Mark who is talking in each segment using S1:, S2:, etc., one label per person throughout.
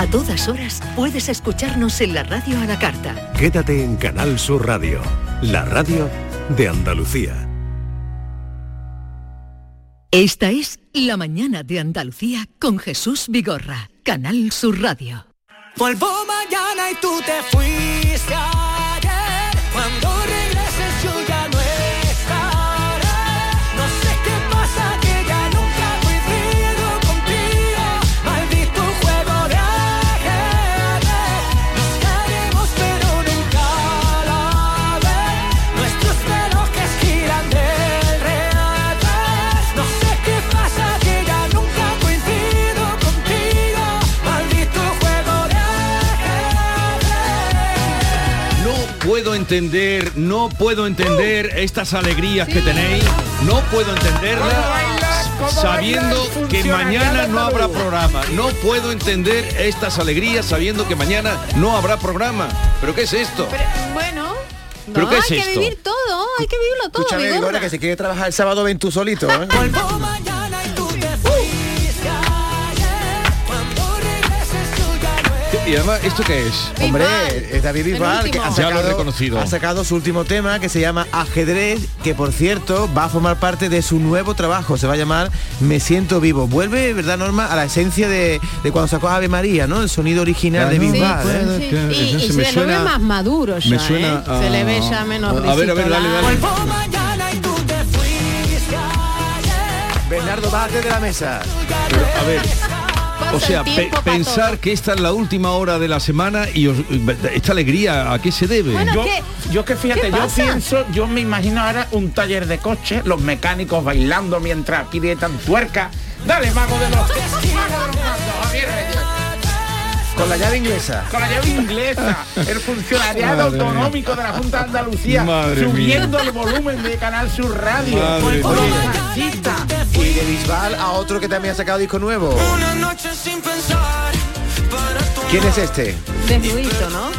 S1: A todas horas puedes escucharnos en la radio a la carta.
S2: Quédate en Canal Sur Radio, la radio de Andalucía.
S1: Esta es La mañana de Andalucía con Jesús Vigorra, Canal Sur Radio.
S3: Vuelvo mañana y tú te fuiste.
S4: Entender, no puedo entender estas alegrías que tenéis, no puedo entenderlas sabiendo que mañana no habrá programa. No puedo entender estas alegrías sabiendo que mañana no habrá programa. ¿Pero qué es esto?
S5: Bueno,
S4: ¿Pero
S5: no,
S4: qué
S5: hay
S4: es
S5: que
S4: esto?
S5: vivir todo, hay que vivirlo todo.
S6: Escúchame,
S5: Vigorra.
S6: Vigorra, que si quiere trabajar el sábado ven tú solito, ¿eh?
S3: Y
S4: además, ¿esto qué es?
S6: Hombre, es David Bisbal, que ha
S4: Ya lo he
S6: sacado,
S4: reconocido.
S6: ha sacado su último tema que se llama Ajedrez, que por cierto va a formar parte de su nuevo trabajo, se va a llamar Me Siento Vivo. Vuelve, ¿verdad, Norma? A la esencia de, de cuando sacó Ave María, ¿no? El sonido original de. Bisbal.
S5: Sí,
S6: ¿eh?
S5: sí. Y, y
S4: Ese
S5: se,
S4: me
S5: le
S4: suena-
S5: ve más maduro ya,
S4: me
S5: ¿eh?
S4: suena
S5: Se le ve ya menos
S4: A ver, a ver, dale, dale.
S6: Bernardo, bájate de la mesa.
S4: Pero, a ver,
S5: Pasa
S4: o sea,
S5: el tiempo
S4: pensar
S5: todo.
S4: que esta es la última hora de la semana y os- esta alegría, ¿a qué se debe?
S5: Bueno,
S7: Yo,
S5: ¿qué?
S7: yo que fíjate,
S5: ¿Qué
S7: yo pienso, yo me imagino ahora un taller de coche, los mecánicos bailando mientras aprietan tuerca. Dale, mago de los
S6: Con la llave inglesa.
S7: con la llave inglesa, el funcionariado
S4: Madre mía.
S7: autonómico de la Junta de Andalucía,
S4: Madre
S7: subiendo el volumen de Canal Sur Radio.
S4: Madre
S7: Con.
S6: Y de Bisbal a otro que también ha sacado disco nuevo.
S3: Una noche sin pensar. Para tu
S6: ¿Quién es este?
S5: Desnudito, ¿no?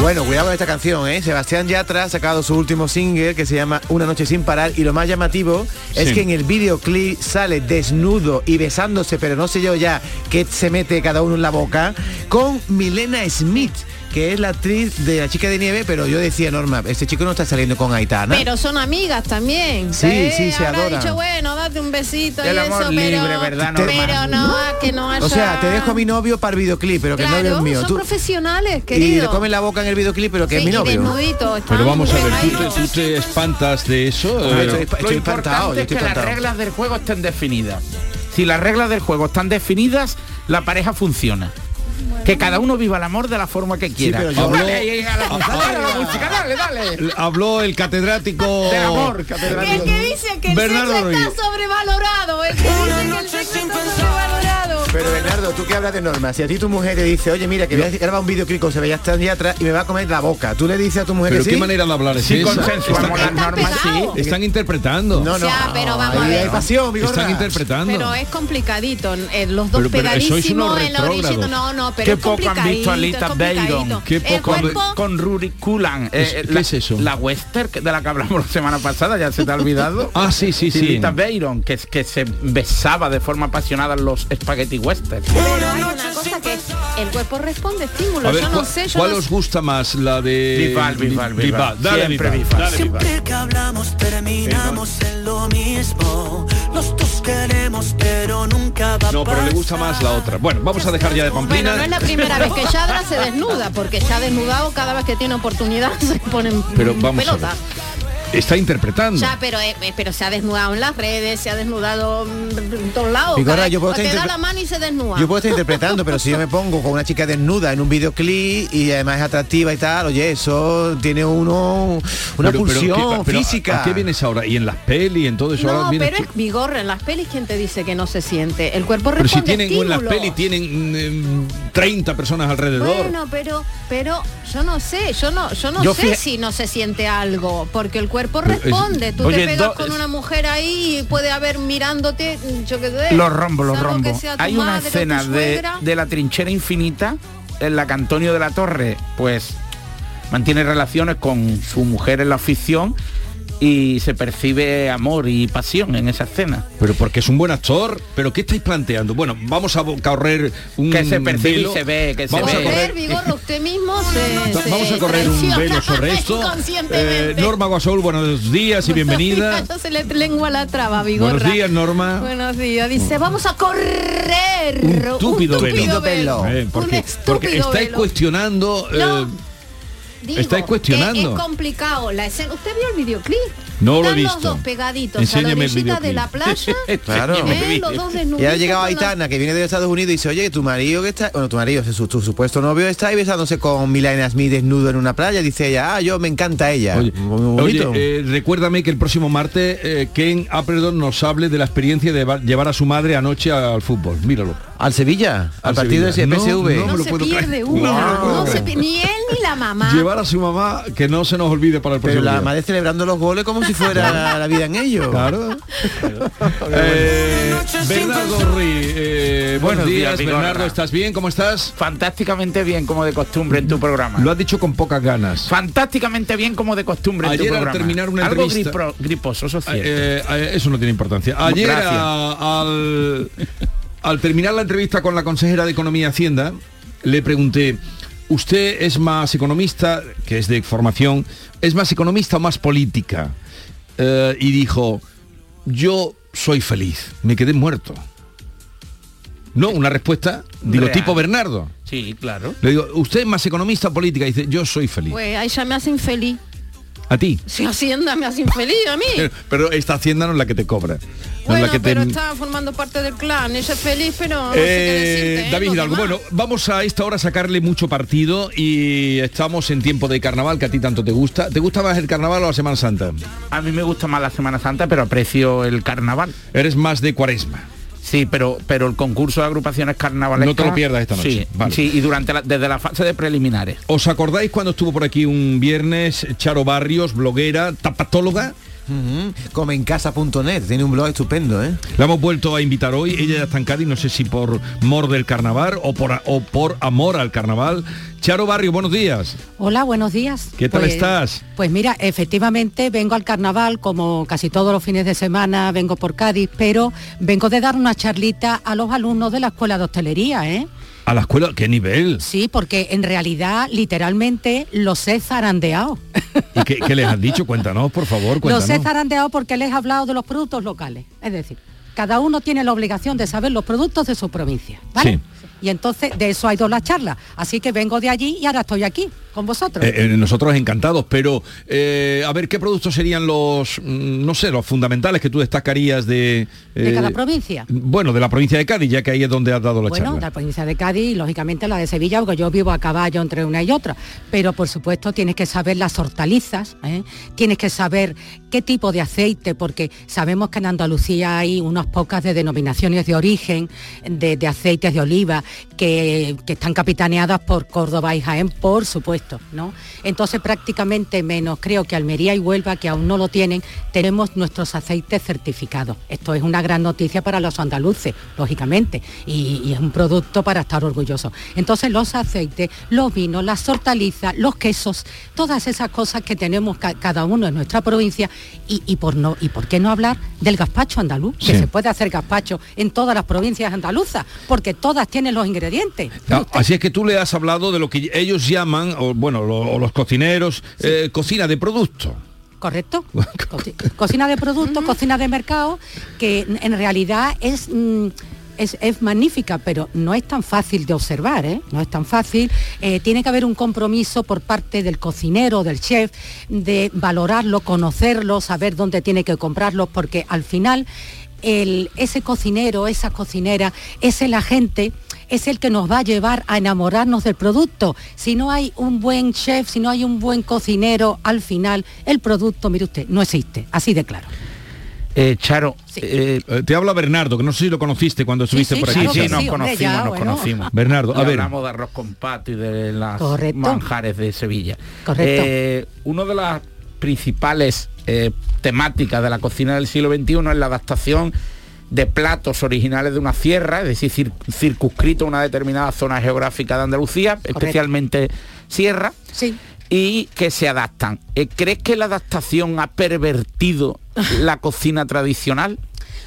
S6: Bueno, cuidado con esta canción, ¿eh? Sebastián Yatra ha sacado su último single que se llama Una noche sin parar y lo más llamativo es que en el videoclip sale desnudo y besándose, pero no sé yo ya qué se mete cada uno en la boca, con Milena Smith, que es la actriz de La chica de nieve, pero yo decía, Norma, este chico no está saliendo con Aitana.
S5: Pero son amigas también.
S6: Sí,
S5: ¿eh?
S6: sí, se
S5: Habrá
S6: adoran.
S5: dicho, bueno, date un besito
S7: El
S5: y
S7: amor
S5: eso,
S7: libre,
S5: pero,
S7: ¿verdad, Norma?
S5: pero no, que no haya...
S6: o sea, te dejo a mi novio para el videoclip, pero que el novio
S5: Claro,
S6: es mío.
S5: son
S6: Tú-
S5: profesionales,
S6: y
S5: querido.
S6: le comen la boca en el videoclip, pero que
S5: Sí,
S6: es mi
S5: y
S6: novio.
S5: desnudito,
S4: Pero vamos a ver, ¿tú te, tú te espantas de eso?
S6: Hombre,
S4: Eh,
S6: estoy,
S7: Lo
S6: estoy espantado, yo
S7: importante es
S6: estoy
S7: que las
S6: espantado.
S7: reglas del juego estén definidas. Si las reglas del juego están definidas, la pareja funciona. Que cada uno viva el amor de la forma que quiera.
S4: Habló-
S7: dale dale,
S4: el catedrático
S7: Del amor,
S5: El que dice que el
S4: Bernardo
S5: sexo está sobrevalorado, el que dice que el
S3: noche
S5: sexo
S3: sin
S5: está
S3: pensar.
S5: sobrevalorado.
S6: Pero Bernardo, tú que hablas de normas, si a ti tu mujer te dice, oye, mira, que voy a grabar un videoclip con Sebastián Yatra y me va a comer la boca, ¿tú le dices a tu mujer
S4: Pero
S6: que
S4: qué
S6: sí?
S4: manera de hablar es
S7: Si
S4: esa?
S7: consensuamos las
S5: Está
S7: normas, sí.
S4: Están interpretando.
S6: No, no,
S5: pero vamos a
S6: ahí
S5: ver.
S6: hay pasión, Vigorra.
S4: Están interpretando.
S5: Pero es complicadito, eh, los dos
S4: Pero- pero
S5: en la orilla. No, no, pero
S7: Qué
S5: es
S7: poco han visto a Lita. Byron.
S4: Qué poco
S5: cuerpo,
S7: Con Ruri Kulan.
S4: ¿Qué-
S7: eh,
S4: qué
S7: la,
S4: es eso?
S7: La western que- de la que hablamos la semana pasada, ya se te ha olvidado.
S4: Ah, sí, sí, sí.
S7: Lita Byron, que, que se besaba de forma apasionada los spaghetti western.
S5: pero hay una cosa que el cuerpo responde estímulos.
S4: Ver,
S5: yo no
S4: ¿cuál,
S5: sé, yo
S4: cuál
S5: no
S4: os gusta más? La de...
S7: Bisbal, Bisbal, Bisbal.
S4: Dale, Bisbal.
S3: Siempre que hablamos terminamos en lo mismo. Los dos queremos, pero nunca va a
S4: No, pero le gusta más la otra. Bueno, vamos a dejar ya de Pamplina.
S5: Bueno, no es la primera vez que Yadra se desnuda, porque se ha desnudado cada vez que tiene oportunidad, se pone en
S4: Pero vamos a
S5: pelota.
S4: Está interpretando.
S5: Ya, pero, eh, eh, pero se ha desnudado en las redes, se ha desnudado mm, en todos lados.
S6: Yo puedo
S5: te
S6: estar
S5: da la mano y se desnuda.
S6: Yo puedo estar interpretando, pero si yo me pongo con una chica desnuda en un videoclip y además es atractiva y tal, oye, eso tiene uno una
S4: Pero- pero
S6: pulsión
S4: ¿qué- pero
S6: física.
S4: ¿A qué vienes ahora? ¿Y en las pelis? En todo eso
S5: No,
S4: ahora vienes
S5: pero es vigorra en las pelis quien te dice que no se siente. El cuerpo
S4: Pero si
S5: responde
S4: tienen en las pelis tienen mm, 30 personas alrededor.
S5: Bueno, pero, pero yo no sé, yo no, yo no
S7: Yo
S5: sé
S7: fija-
S5: si no se siente algo, porque el cuerpo Responde. Tú
S7: Oye,
S5: te pegas
S7: do-
S5: con una mujer ahí y puede haber mirándote, yo qué sé.
S7: Los rombos, los rombos. Hay una
S5: madre
S7: escena de, de la trinchera infinita en la que Antonio de la Torre, pues, mantiene relaciones con su mujer en la ficción y se percibe amor y pasión en esa escena.
S4: Pero porque es un buen actor, pero ¿qué estáis planteando? Bueno, vamos a correr un
S7: Que se percibe y
S4: velo.
S7: se ve, que se
S4: Vamos a
S7: ve.
S4: correr-
S5: Ver, Vigorra, usted mismo se, se
S4: Vamos a correr un
S5: traiciona
S4: velo sobre esto. Eh, Norma Guasol, buenos días y bienvenida.
S5: Ya se le lengua la traba, Vigorra.
S4: Buenos días, Norma.
S5: Buenos días. Dice, vamos a correr.
S4: Un túpido velo.
S6: Túpido velo.
S4: Eh,
S5: Un
S4: porque,
S5: estúpido
S4: porque estáis
S5: velo.
S4: cuestionando.
S5: No.
S4: eh,
S5: Digo,
S4: Estáis cuestionando.
S5: que Es complicado la escena. ¿Usted vio el videoclip?
S4: No lo he
S5: Están
S4: visto.
S5: los dos pegaditos
S4: Enséñame
S5: a
S4: el
S5: la orillita de la playa.
S6: Claro.
S5: ¿eh? Los dos
S6: Y ahora ha llegado
S5: con la-
S6: Aitana, que viene de Estados Unidos y dice, oye, tu marido que está, bueno, tu marido, su, tu supuesto novio está ahí besándose con Milena Smith desnudo en una playa. Dice ella, ah, yo me encanta ella.
S4: Oye,
S6: Muy bonito.
S4: oye, eh, recuérdame que el próximo martes eh, Ken Appleton nos hable de la experiencia de va- llevar a su madre anoche al fútbol. Míralo.
S6: Al Sevilla, al,
S4: al
S6: partido
S4: Sevilla.
S6: de PSV.
S4: No, no
S5: se pierde una. Se pi- ni él ni la mamá.
S4: Llevar a su mamá que no se nos olvide para el
S6: Pero
S4: próximo
S6: la
S4: día.
S6: madre celebrando los goles como si fuera la vida en ellos.
S4: Claro. Eh, Bernardo Ri, eh, buenos
S7: Buenos
S4: días. Bernardo, ¿estás bien? ¿Cómo estás?
S7: Fantásticamente bien como de costumbre en tu programa.
S4: Lo has dicho con pocas ganas.
S7: Fantásticamente bien como de costumbre
S4: Ayer
S7: en tu
S4: al
S7: programa.
S4: terminar una
S7: Algo
S4: entrevista-
S7: griposo, eso es cierto.
S4: Eh, eh, eso no tiene importancia. Ayer a- al, al terminar la entrevista con la consejera de Economía y Hacienda, le pregunté, ¿usted es más economista, que es de formación, es más economista o más política? Eh, y dijo, yo soy feliz, me quedé muerto. No, una respuesta, digo,
S7: Real.
S4: tipo Bernardo.
S7: sí, claro.
S4: Le digo, ¿usted es más economista o política? dice, yo soy feliz.
S5: Pues ahí ya me hace infeliz.
S4: ¿A ti?
S5: Si Hacienda me hace infeliz a mí.
S4: Pero esta hacienda no es la que te cobra.
S5: Bueno,
S4: la que te-
S5: pero está formando parte del clan. Ella es feliz, pero no sé qué
S4: Eh,
S5: decirte, ¿eh?
S4: David Hidalgo, bueno, vamos a esta hora a sacarle mucho partido y estamos en tiempo de carnaval que a ti tanto te gusta. ¿Te gusta más el carnaval o la Semana Santa?
S7: A mí me gusta más la Semana Santa, pero aprecio el carnaval.
S4: Eres más de cuaresma.
S7: Sí, pero pero el concurso de agrupaciones carnavalescas...
S4: No te lo pierdas esta noche.
S7: Sí,
S4: Vale.
S7: sí, y durante la- desde la fase de preliminares.
S4: ¿Os acordáis cuando estuvo por aquí un viernes Charo Barrios, bloguera, tapatóloga?
S6: Ujú. Comencasa.net, tiene un blog estupendo, ¿eh?
S4: La hemos vuelto a invitar hoy. Ella ya está en Cádiz, no sé si por mor del carnaval o por, o por amor al carnaval. Charo Barrio, buenos días.
S8: Hola, buenos días.
S4: ¿Qué tal
S8: Pues-
S4: estás?
S8: Pues mira, efectivamente vengo al carnaval como casi todos los fines de semana, vengo por Cádiz, pero vengo de dar una charlita a los alumnos de la escuela de hostelería, ¿eh?
S4: A la escuela, ¿qué nivel?
S8: Sí, porque en realidad literalmente los he zarandeado.
S4: ¿Y qué, qué les has dicho? Cuéntanos, por favor,
S8: los he zarandeado porque les he hablado de los productos locales. Es decir, cada uno tiene la obligación de saber los productos de su provincia, ¿vale?
S4: Sí.
S8: Y entonces de eso ha ido la charla. Así que vengo de allí y ahora estoy aquí con vosotros.
S4: Eh, eh, nosotros encantados, pero eh, a ver, ¿qué productos serían los, mm, no sé, los fundamentales que tú destacarías de...
S8: de cada provincia.
S4: Bueno, de la provincia de Cádiz, ya que ahí es donde has dado la
S8: Bueno,
S4: charla.
S8: la provincia de Cádiz y lógicamente la de Sevilla, porque yo vivo a caballo entre una y otra. Pero por supuesto tienes que saber las hortalizas, tienes que saber qué tipo de aceite, porque sabemos que en Andalucía hay unas pocas de denominaciones de origen de, de aceites de oliva que, que están capitaneadas por Córdoba y Jaén, por supuesto, ¿no? Entonces prácticamente menos, creo que Almería y Huelva, que aún no lo tienen, tenemos nuestros aceites certificados. Esto es una gran noticia para los andaluces, lógicamente, y, y es un producto para estar orgulloso. Entonces los aceites, los vinos, las hortalizas, los quesos, todas esas cosas que tenemos ca- cada uno en nuestra provincia y, y por no y por qué no hablar del gazpacho andaluz, que se puede hacer gazpacho en todas las provincias andaluzas, porque todas tienen los ingredientes.
S4: Ah, Así es que tú le has hablado de lo que ellos llaman, o bueno, lo- o los cocineros, eh, cocina de producto.
S8: ¿Correcto? Coci- cocina de productos, cocina de mercado, que en- en realidad es, mm, es, es magnífica, pero no es tan fácil de observar, ¿eh? No es tan fácil. Eh, tiene que haber un compromiso por parte del cocinero, del chef, de valorarlo, conocerlo, saber dónde tiene que comprarlo, porque al final el- ese cocinero, esa cocinera, es el agente es el que nos va a llevar a enamorarnos del producto. Si no hay un buen chef, si no hay un buen cocinero, al final el producto, mire usted, no existe. Así de claro.
S7: Eh, Charo,
S8: Sí.
S7: eh,
S4: Eh, te habla Bernardo, que no sé si lo conociste cuando estuviste
S8: sí,
S4: por aquí.
S8: claro
S7: sí, nos
S8: sí, hombre,
S7: conocimos,
S8: ya,
S7: nos
S8: bueno.
S7: conocimos.
S4: Bernardo, a ver.
S7: hablamos de arroz con pato y de las
S8: Correcto.
S7: manjares de Sevilla.
S8: Correcto.
S7: Eh, una de las principales eh, temáticas de la cocina del siglo XXI es la adaptación de platos originales de una sierra, es decir, cir- circunscrito a una determinada zona geográfica de Andalucía, especialmente sierra,
S8: Sí.
S7: y que se adaptan. Eh, ¿Crees que la adaptación ha pervertido la cocina tradicional?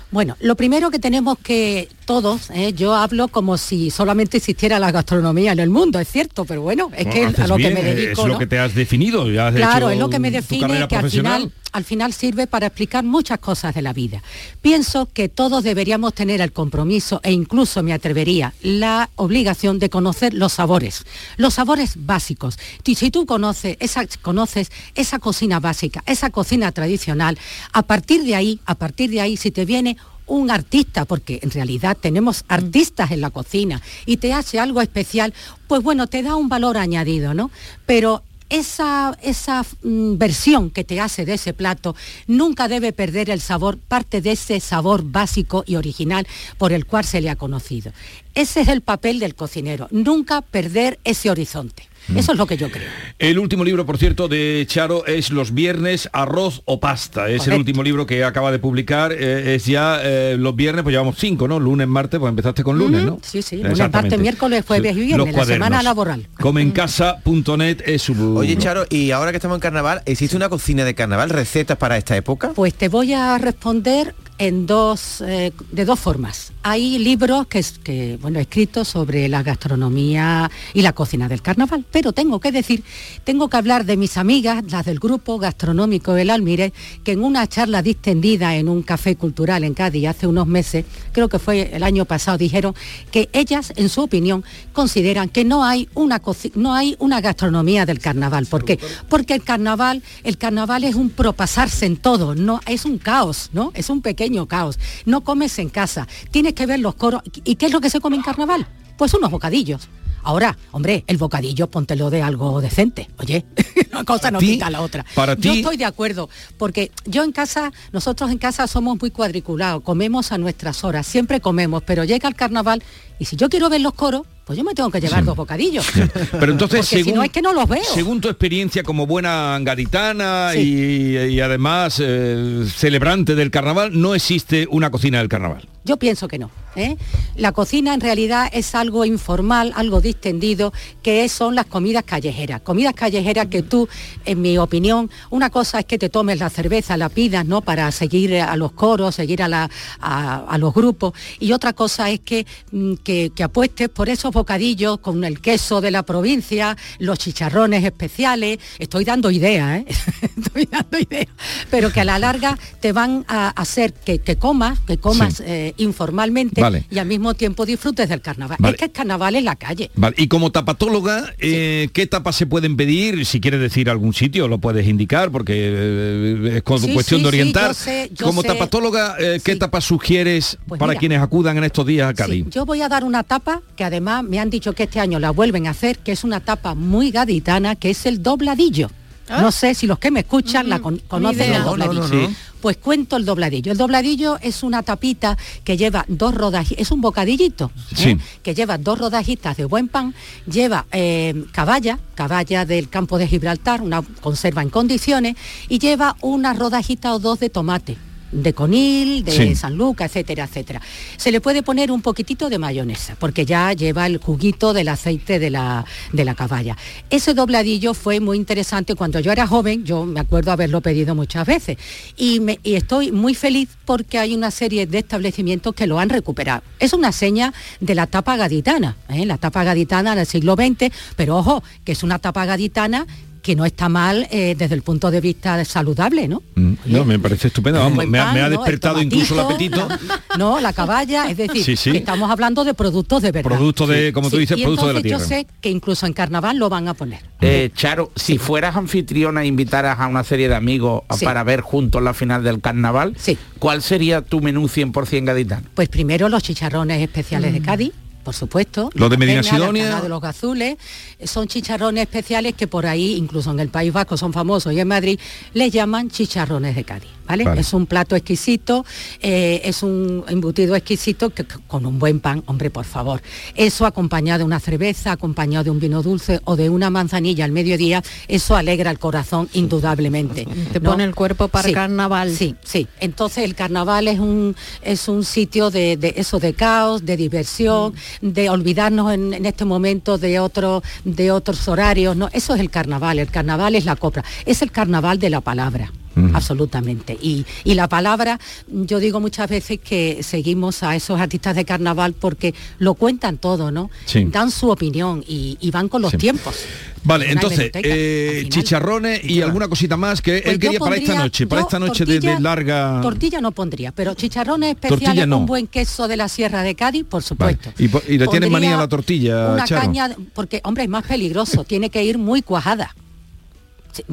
S8: Bueno, lo primero que tenemos que todos, ¿eh? yo hablo como si solamente existiera la gastronomía en el mundo, es cierto, pero bueno, es que
S4: Haces
S8: a lo que me
S4: eh,
S8: dedico.
S4: Es lo
S8: ¿no?
S4: que te has definido. ya has
S8: Claro,
S4: hecho
S8: es lo que me define que al
S4: profesional.
S8: final, al final sirve para explicar muchas cosas de la vida. Pienso que todos deberíamos tener el compromiso e incluso me atrevería la obligación de conocer los sabores, los sabores básicos. Y si tú conoces esa, conoces esa cocina básica, esa cocina tradicional, a partir de ahí, a partir de ahí, si te viene un artista, porque en realidad tenemos artistas en la cocina y te hace algo especial, pues bueno, te da un valor añadido, ¿no? Pero esa, esa mm, versión que te hace de ese plato nunca debe perder el sabor, parte de ese sabor básico y original por el cual se le ha conocido. Ese es el papel del cocinero, nunca perder ese horizonte. Eso es lo que yo creo.
S4: El último libro, por cierto, de Charo es Los viernes, arroz o pasta. Es el último libro que acaba de publicar. eh, es ya eh, los viernes, pues llevamos cinco, ¿no? Lunes, martes, pues empezaste con lunes, ¿no?
S8: Ujú, sí, sí, lunes, martes, miércoles, jueves y
S4: Sí,
S8: viernes,
S4: los
S8: la semana laboral.
S4: Comencasa.net es su...
S6: Oye, Charo, y ahora que estamos en carnaval, ¿existe una cocina de carnaval, recetas para esta época?
S8: Pues te voy a responder en dos, eh, de dos formas. Hay libros que, que, bueno, escritos sobre la gastronomía y la cocina del carnaval, pero tengo que decir, tengo que hablar de mis amigas, las del grupo gastronómico El Almiré, que en una charla distendida en un café cultural en Cádiz hace unos meses, creo que fue el año pasado, dijeron que ellas, en su opinión, consideran que no hay una, no hay una gastronomía del carnaval. ¿Por qué? Porque el carnaval, el carnaval es un propasarse en todo, no es un caos, ¿no? Es un pequeño caos. No comes en casa, tienes que ver los coros. ¿Y qué es lo que se come en carnaval? Pues unos bocadillos. Ahora, hombre, el bocadillo póntelo de algo decente. Oye, una cosa no quita la otra.
S4: para
S8: yo estoy de acuerdo, porque yo en casa, nosotros en casa somos muy cuadriculados, comemos a nuestras horas, siempre comemos, pero llega el carnaval y si yo quiero ver los coros, pues yo me tengo que llevar dos bocadillos.
S4: Pero entonces,
S8: Porque si
S4: según,
S8: no es que no los veo.
S4: según tu experiencia como buena gaditana
S8: Sí.
S4: y, y además eh, celebrante del carnaval, no existe una cocina del carnaval.
S8: Yo pienso que no. ¿Eh? La cocina en realidad es algo informal, algo distendido, que son las comidas callejeras. Comidas callejeras que tú, en mi opinión, una cosa es que te tomes la cerveza, la pidas, ¿no? Para seguir a los coros, seguir a, la- a- a los grupos. Y otra cosa es que, mm, que, que apuestes por esos bocadillos con el queso de la provincia, los chicharrones especiales. Estoy dando ideas, ¿eh? Estoy dando ideas. Pero que a la larga te van a hacer que, que comas, que comas
S4: Sí.
S8: eh, informalmente
S4: Vale.
S8: y al mismo tiempo disfrutes del carnaval.
S4: Vale.
S8: Es que el carnaval es la calle.
S4: Vale, Y como tapatóloga, eh, ¿qué tapas se pueden pedir? Si quieres decir algún sitio, lo puedes indicar, porque eh, es
S8: Sí,
S4: cuestión
S8: sí,
S4: de orientar.
S8: yo sé, yo
S4: como
S8: sé.
S4: tapatóloga, eh, ¿qué tapas sugieres
S8: Pues
S4: para
S8: mira.
S4: quienes acudan en estos días a Cádiz?
S8: Yo voy a dar una tapa que además me han dicho que este año la vuelven a hacer, que es una tapa muy gaditana, que es el dobladillo. No sé si los que me escuchan la con- conocen el
S6: No, no, no,
S8: dobladillo.
S6: no.
S8: Pues cuento el dobladillo. El dobladillo es una tapita que lleva dos rodajitas, es un bocadillito, ¿eh? Que lleva dos rodajitas de buen pan, lleva eh, caballa, caballa del campo de Gibraltar, una conserva en condiciones, y lleva una rodajita o dos de tomate de conil, de
S4: Sí.
S8: San Lucas, etcétera, etcétera. Se le puede poner un poquitito de mayonesa, porque ya lleva el juguito del aceite de la, de la caballa. Ese dobladillo fue muy interesante cuando yo era joven, yo me acuerdo haberlo pedido muchas veces, y, me- y estoy muy feliz porque hay una serie de establecimientos que lo han recuperado. Es una seña de la tapa gaditana, ¿eh? la tapa gaditana del siglo XX, pero ojo, que es una tapa gaditana que no está mal eh, desde el punto de vista saludable, ¿no?
S4: Mm, No, me parece estupendo. Vamos, me, ha-
S8: pan,
S4: me ha
S8: ¿no? El
S4: despertado incluso el apetito.
S8: la- no, la caballa, es decir,
S4: Sí, sí.
S8: que estamos hablando de productos de verdad.
S4: Producto de, como tú dices,
S8: y
S4: producto de la tierra.
S8: Yo sé que incluso en carnaval lo van a poner.
S7: Eh, Charo, si fueras anfitriona e invitaras a una serie de amigos para ver juntos la final del carnaval,
S8: Sí.
S7: ¿cuál sería tu menú 100% gaditano?
S8: Pues primero los chicharrones especiales de Cádiz. Por supuesto.
S4: Los de Medina Sidonia.
S8: De los Gazules, son chicharrones especiales que por ahí, incluso en el País Vasco, son famosos y en Madrid les llaman chicharrones de Cádiz. ¿Vale?
S4: Vale.
S8: Es un plato exquisito, eh, es un embutido exquisito que, con un buen pan, hombre, por favor. Eso acompañado de una cerveza, acompañado de un vino dulce o de una manzanilla al mediodía, eso alegra el corazón indudablemente.
S5: Te
S8: ¿no?
S5: pone el cuerpo para
S8: Sí,
S5: carnaval.
S8: Sí, sí. Entonces el carnaval es un, es un sitio de, de eso, de caos, de diversión, de olvidarnos en, en este momento de, otro, de otros horarios. ¿no? Eso es el carnaval, el carnaval es la copla, es el carnaval de la palabra. Absolutamente. Y, y la palabra, yo digo muchas veces que seguimos a esos artistas de carnaval porque lo cuentan todo, ¿no?
S4: Sí.
S8: Dan su opinión y, y van con los
S4: Sí.
S8: tiempos.
S4: Vale, entonces, eh, chicharrones y alguna cosita más que
S8: Pues
S4: él quería para esta noche, para esta noche de- larga...
S8: Tortilla no pondría, pero chicharrones especiales
S4: no.
S8: con buen queso de la Sierra de Cádiz, por
S4: Vale.
S8: supuesto.
S4: Y, po- y le
S8: Pondría
S4: manía a la tortilla,
S8: Una
S4: Charo?
S8: caña, porque hombre, es más peligroso, tiene que ir muy cuajada.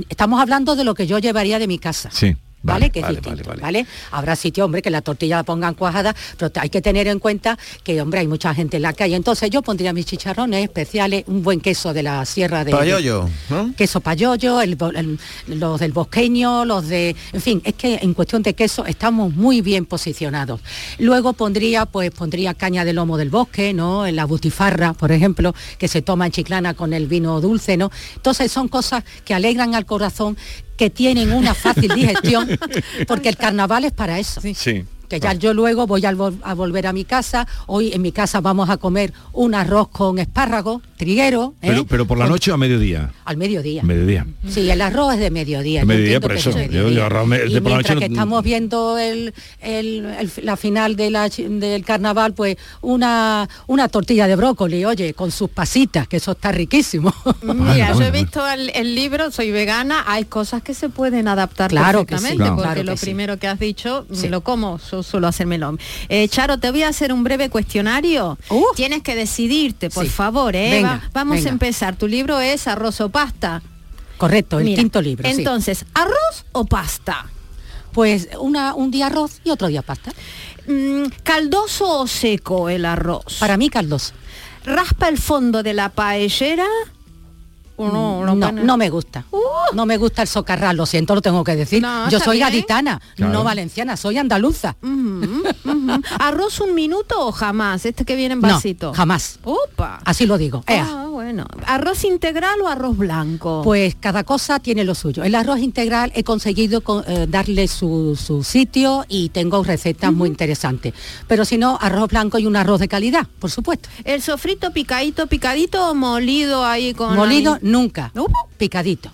S8: Estamos hablando de lo que yo llevaría de mi casa. ¿Vale?
S4: Vale,
S8: que es
S4: vale,
S8: distinto,
S4: vale,
S8: vale, Habrá sitio, hombre, que la tortilla la pongan cuajada, pero hay que tener en cuenta que, hombre, hay mucha gente en la calle. Entonces yo pondría mis chicharrones especiales, un buen queso de la sierra de...
S6: Payollo, ¿no?
S8: queso el el- los del bosqueño, los de... En fin, es que en cuestión de queso estamos muy bien posicionados. Luego pondría, pues pondría caña de lomo del bosque, ¿no? La butifarra, por ejemplo, que se toma en Chiclana con el vino dulce, ¿no? Entonces son cosas que alegran al corazón, que tienen una fácil digestión, porque el carnaval es para eso. Que ya yo luego voy vol- a, volver a mi casa. Hoy en mi casa vamos a comer un arroz con espárrago, triguero, ¿eh?
S4: Pero, pero por la noche o a mediodía.
S8: al mediodía.
S4: Mediodía.
S8: Sí, el arroz es de mediodía.
S4: Mediodía,
S8: entiendo
S4: por
S8: que
S4: eso.
S8: es de
S4: Yo- yo
S8: mediodía.
S4: arroz me-
S8: y
S4: de por la
S8: mientras
S4: noche
S8: que
S4: no-
S8: estamos viendo el, el- el- la final de la del carnaval, pues una, una tortilla de brócoli, oye, con sus pasitas, que eso está riquísimo.
S5: Mira, yo he visto el, el libro, soy vegana, hay cosas que se pueden adaptar
S8: Claro que sí,
S4: Claro.
S5: porque
S8: claro
S5: lo
S8: sí.
S5: primero que has dicho,
S8: Sí.
S5: lo como, yo suelo hacérmelo. Eh, Charo, te voy a hacer un breve cuestionario.
S8: Uh.
S5: Tienes que decidirte, por
S8: Sí.
S5: favor, ¿eh?
S8: Venga,
S5: Va- vamos
S8: venga.
S5: a empezar. Tu libro es Arroz o Pasta.
S8: Correcto, el
S5: Mira,
S8: quinto libro. sí.
S5: Entonces, ¿arroz o pasta?
S8: Pues una, un día arroz y otro día pasta.
S5: Mm, ¿Caldoso o seco el arroz?
S8: Para mí caldoso.
S5: ¿Raspa el fondo de la paellera? ¿O no?
S8: no, me gusta.
S5: Uh.
S8: No me gusta el socarral, lo siento, lo tengo que decir.
S5: No,
S8: Yo soy
S5: bien.
S8: gaditana,
S4: Claro.
S8: no valenciana, soy andaluza.
S5: ¿Arroz un minuto o jamás? Este que viene en
S8: No,
S5: vasito.
S8: jamás.
S5: Opa.
S8: Así lo digo. Ea.
S5: Ah, bueno. ¿Arroz integral o arroz blanco?
S8: Pues cada cosa tiene lo suyo. El arroz integral he conseguido co- eh, darle su, su sitio y tengo recetas muy interesantes. Pero si no, arroz blanco y un arroz de calidad, por supuesto.
S5: ¿El sofrito picadito, picadito o molido ahí con...
S8: Molido
S5: ahí?
S8: Nunca,
S5: Uh.
S8: picadito.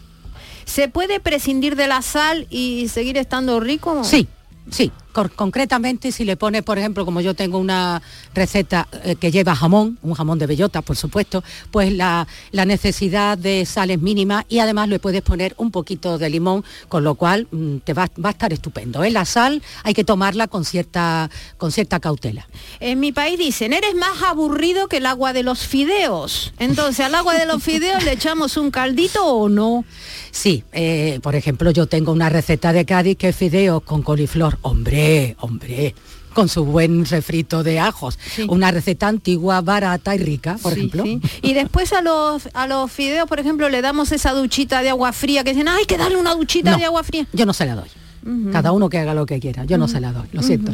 S5: ¿Se puede prescindir de la sal y seguir estando rico?
S8: Sí, sí. Concretamente, si le pones, por ejemplo, como yo tengo una receta eh, que lleva jamón, un jamón de bellota, por supuesto, pues la, la necesidad de sal es mínima y además le puedes poner un poquito de limón, con lo cual mm, te va, va a estar estupendo. ¿eh? La sal hay que tomarla con cierta, con cierta cautela.
S5: En mi país dicen, eres más aburrido que el agua de los fideos. Entonces, al agua de los fideos le echamos un caldito o no.
S8: Sí, eh, por ejemplo, yo tengo una receta de Cádiz que es fideos con coliflor. Hombre, hombre, con su buen refrito de ajos.
S5: Sí.
S8: Una receta antigua, barata y rica, por
S5: Sí,
S8: ejemplo.
S5: sí. Y después a los, a los fideos, por ejemplo, le damos esa duchita de agua fría que dicen, "Ay, hay que darle una duchita
S8: No,
S5: de agua fría.
S8: Yo no se la doy. Cada uno que haga lo que quiera. Yo no se la doy, lo siento.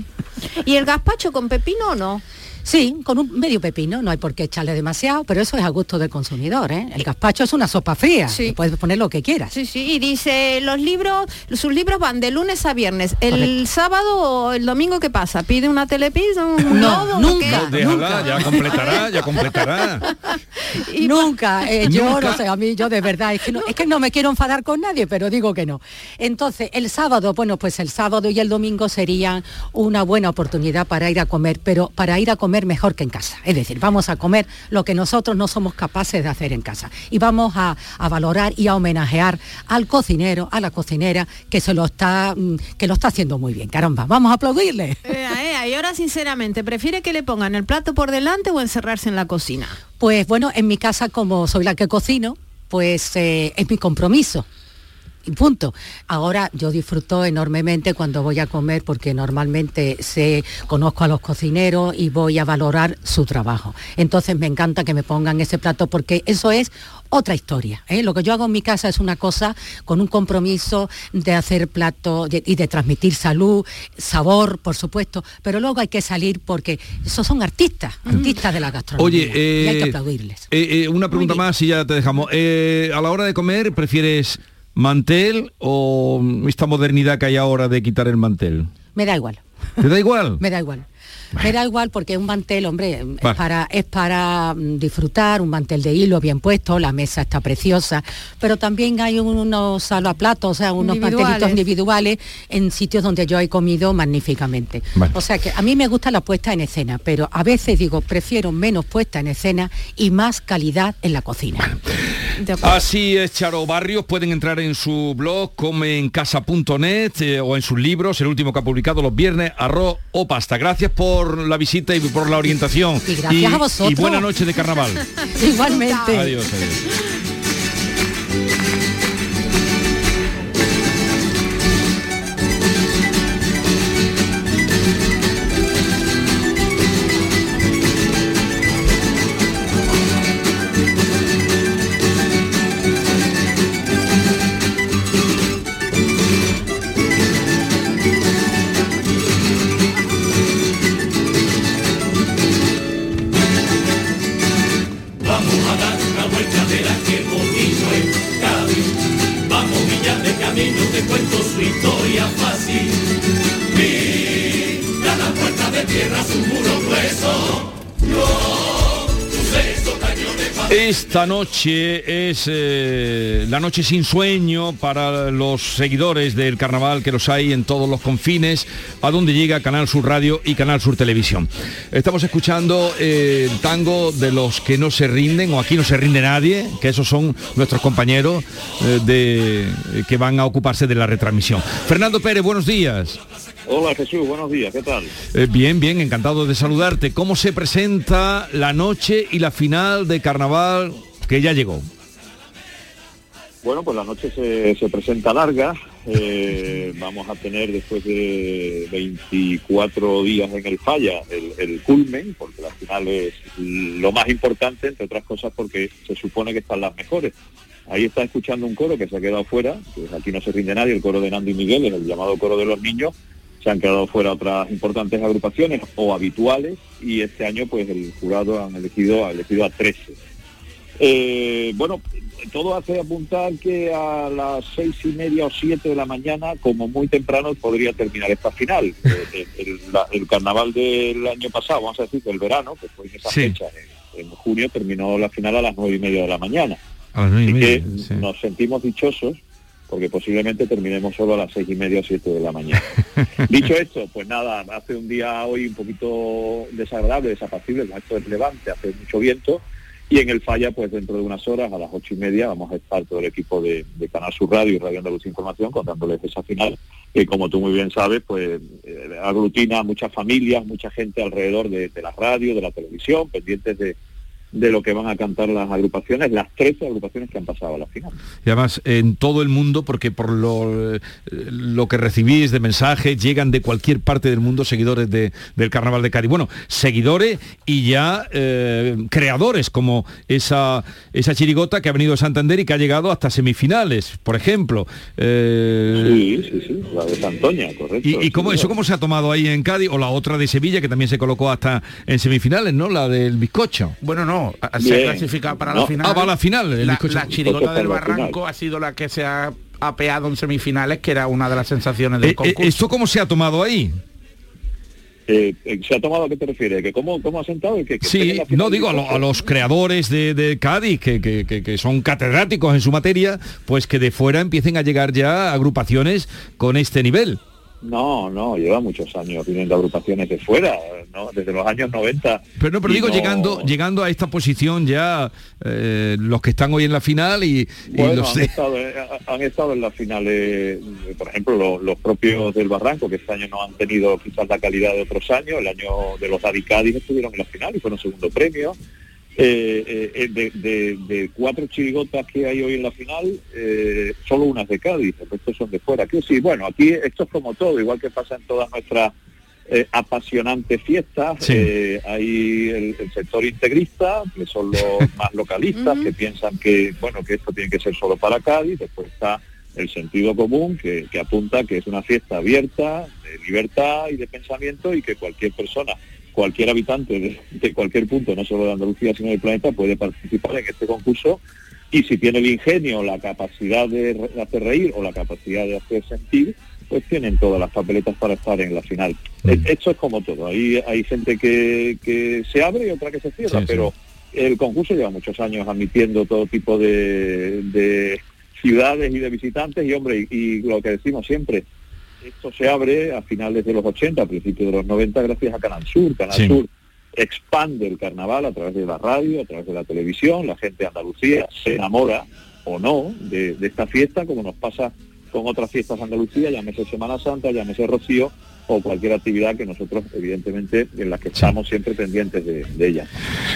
S5: ¿Y el gazpacho con pepino o no?
S8: Sí, con un medio pepino, no hay por qué echarle demasiado, pero eso es a gusto del consumidor. ¿eh? El gazpacho es una sopa fría,
S5: Sí.
S8: puedes poner lo que quieras.
S5: Sí, sí, y dice, los libros, sus libros van de lunes a viernes. ¿El
S8: Correcto.
S5: sábado o el domingo qué pasa? ¿Pide una telepizza? Un
S8: No,
S5: globo, o
S8: nunca.
S4: Déjala, ya completará, ya completará.
S5: Y-
S8: Nunca, eh, yo
S4: Nunca.
S8: no sé, a mí yo de verdad, es que, no, es que no me quiero enfadar con nadie, pero digo que no. Entonces, el sábado, bueno, pues el sábado y el domingo serían una buena oportunidad para ir a comer, pero para ir a comer mejor que en casa. Es decir, vamos a comer lo que nosotros no somos capaces de hacer en casa. Y vamos a, a valorar y a homenajear al cocinero, a la cocinera, que se lo está, mm, que lo está haciendo muy bien. Caramba, vamos a aplaudirle.
S5: Ea, ea, y ahora, sinceramente, ¿prefiere que le pongan el plato por delante o encerrarse en la cocina?
S8: Pues bueno, en mi casa, como soy la que cocino, pues eh, es mi compromiso. Y punto. Ahora yo disfruto enormemente cuando voy a comer porque normalmente sé, conozco a los cocineros y voy a valorar su trabajo. Entonces me encanta que me pongan ese plato porque eso es otra historia. ¿eh? Lo que yo hago en mi casa es una cosa con un compromiso de hacer plato y de transmitir salud, sabor, por supuesto, pero luego hay que salir porque esos son artistas, artistas de la gastronomía.
S4: Oye,
S8: y hay que
S4: eh,
S8: aplaudirles.
S4: eh, una pregunta más y ya te dejamos. A la hora de comer, ¿prefieres mantel o esta modernidad que hay ahora de quitar el mantel?
S8: Me da igual.
S4: ¿Te da igual?
S8: Me da igual. Me da igual porque un mantel, hombre,
S4: Vale.
S8: es para, es para mm, disfrutar, un mantel de hilo bien puesto, la mesa está preciosa, pero también hay unos salaplatos, o sea, unos
S5: Individuales.
S8: mantelitos individuales en sitios donde yo he comido magníficamente.
S4: Vale.
S8: O sea que a mí me gusta la puesta en escena, pero a veces digo, prefiero menos puesta en escena y más calidad en la cocina.
S4: Así es, Charo Barrios. Pueden entrar en su blog comeencasa.net eh, o en sus libros, el último que ha publicado los viernes, arroz o pasta. Gracias por la visita y por la orientación.
S8: Y gracias a vosotros.
S4: Y buena noche de carnaval.
S8: Igualmente.
S4: adiós, adiós. niño te cuento su historia. Esta noche es eh, la noche sin sueño para los seguidores del carnaval que los hay en todos los confines, a donde llega Canal Sur Radio y Canal Sur Televisión. Estamos escuchando eh, el tango de los que no se rinden, o aquí no se rinde nadie, que esos son nuestros compañeros eh, de, que van a ocuparse de la retransmisión. Fernando Pérez, buenos días.
S9: Hola Jesús, buenos días, ¿qué tal?
S4: Eh, bien, bien, encantado de saludarte. ¿Cómo se presenta la noche y la final de carnaval que ya llegó?
S9: Bueno, pues la noche se, se presenta larga. eh, vamos a tener después de 24 días en el falla el, el culmen, porque la final es lo más importante, entre otras cosas porque se supone que están las mejores. Ahí está escuchando un coro que se ha quedado fuera, que aquí no se rinde nadie, el coro de Nando y Miguel, el llamado coro de los niños. Se han quedado fuera otras importantes agrupaciones o habituales y este año pues el jurado han elegido, ha elegido a 13. Eh, bueno, todo hace apuntar que a las seis y media o siete de la mañana, como muy temprano, podría terminar esta final. Eh, El, el- la- el carnaval del año pasado, vamos a decir, del verano, que fue en esa
S4: Sí.
S9: fecha, en, en junio, terminó la final a las nueve y media de la mañana.
S4: A las
S9: Así que
S4: sí.
S9: nos sentimos dichosos porque posiblemente terminemos solo a las seis y media o siete de la mañana. Dicho esto, pues nada, hace un día hoy un poquito desagradable, desapacible, el acto del levante, hace mucho viento, y en el falla, pues dentro de unas horas, a las ocho y media, vamos a estar todo el equipo de, de Canal Sur Radio y Radio Andalucía Información contándoles esa final, que como tú muy bien sabes, pues eh, aglutina a muchas familias, mucha gente alrededor de, de la radio, de la televisión, pendientes de, de lo que van a cantar las agrupaciones, las 13 agrupaciones que han pasado a la final.
S4: Y además en todo el mundo, porque por lo, eh, lo que recibís de mensajes, llegan de cualquier parte del mundo seguidores de- del Carnaval de Cádiz. Bueno, seguidores y ya eh, creadores, como esa, esa chirigota que ha venido de Santander y que ha llegado hasta semifinales, por ejemplo. Eh,
S9: Sí, sí, sí, la de Santoña, correcto.
S4: ¿Y, y cómo, eso cómo se ha tomado ahí en Cádiz? O la otra de Sevilla, que también se colocó hasta en semifinales, ¿no? La del bizcocho.
S7: Bueno, no, se ha clasificado para
S9: No.
S7: la final.
S4: Ah, va a la final, el
S7: La, la chirigota del
S9: para
S7: Barranco ha sido la que se ha apeado en semifinales, que era una de las sensaciones del
S4: Eh, eh,
S7: concurso.
S4: ¿Esto cómo se ha tomado ahí?
S9: Eh, eh, ¿Se ha tomado a qué te refieres? ¿Que cómo, cómo ha sentado? ¿Que, que
S4: Sí, no digo a, lo-
S9: bizcocho?
S4: a los creadores de, de Cádiz, que, que- que- que son catedráticos en su materia, pues que de fuera empiecen a llegar ya agrupaciones con este nivel.
S9: No, no, lleva muchos años viniendo agrupaciones de fuera, ¿no? Desde los años 90.
S4: Pero no, pero digo,
S9: no-
S4: llegando, llegando a esta posición ya eh, los que están hoy en la final y, y
S9: Bueno,
S4: los
S9: han,
S4: de-
S9: estado, han estado en las finales, por ejemplo, los, los propios del Barranco, que este año no han tenido quizás la calidad de otros años. El año de los Daddy Cádiz estuvieron en la final y fueron segundo premio. Eh, eh, de, de- de cuatro chirigotas que hay hoy en la final, eh, solo unas de Cádiz, el resto son de fuera. Que sí, bueno, aquí esto es como todo, igual que pasa en todas nuestras eh, apasionantes fiestas,
S4: Sí.
S9: hay el, el sector integrista, que son los más localistas, que piensan que, bueno, que esto tiene que ser solo para Cádiz, después está el sentido común que, que apunta que es una fiesta abierta, de libertad y de pensamiento y que cualquier persona, cualquier habitante de, de cualquier punto, no solo de Andalucía sino del planeta, puede participar en este concurso y si tiene el ingenio, la capacidad de hacer reír o la capacidad de hacer sentir, pues tienen todas las papeletas para estar en la final.
S4: Mm.
S9: Esto es como todo, hay, hay gente que, que se abre y otra que se cierra,
S4: Sí, sí.
S9: pero el concurso lleva muchos años admitiendo todo tipo de, de ciudades y de visitantes y hombre, y, y lo que decimos siempre, esto se abre a finales de los 80, a principios de los 90 gracias a Canal Sur. Canal
S4: Sí.
S9: Sur expande el carnaval a través de la radio, a través de la televisión, la gente de Andalucía se enamora o no de, de esta fiesta, como nos pasa con otras fiestas de Andalucía, llámese Semana Santa, llámese Rocío o cualquier actividad que nosotros, evidentemente, en la que estamos siempre pendientes de, de ella.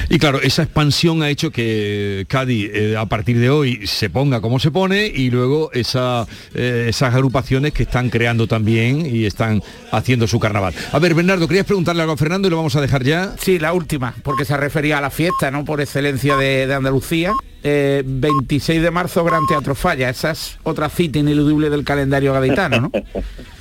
S4: Y claro, esa expansión ha hecho que Cádiz eh, a partir de hoy se ponga como se pone y luego esa, eh, esas agrupaciones que están creando también y están haciendo su carnaval. A ver, Bernardo, querías preguntarle algo a Fernando y lo vamos a dejar ya.
S7: Sí, la última, porque se refería a la fiesta, ¿no? Por excelencia de, de Andalucía. Eh, 26 de marzo, Gran Teatro Falla. Esa es otra cita ineludible del calendario gaditano, ¿no?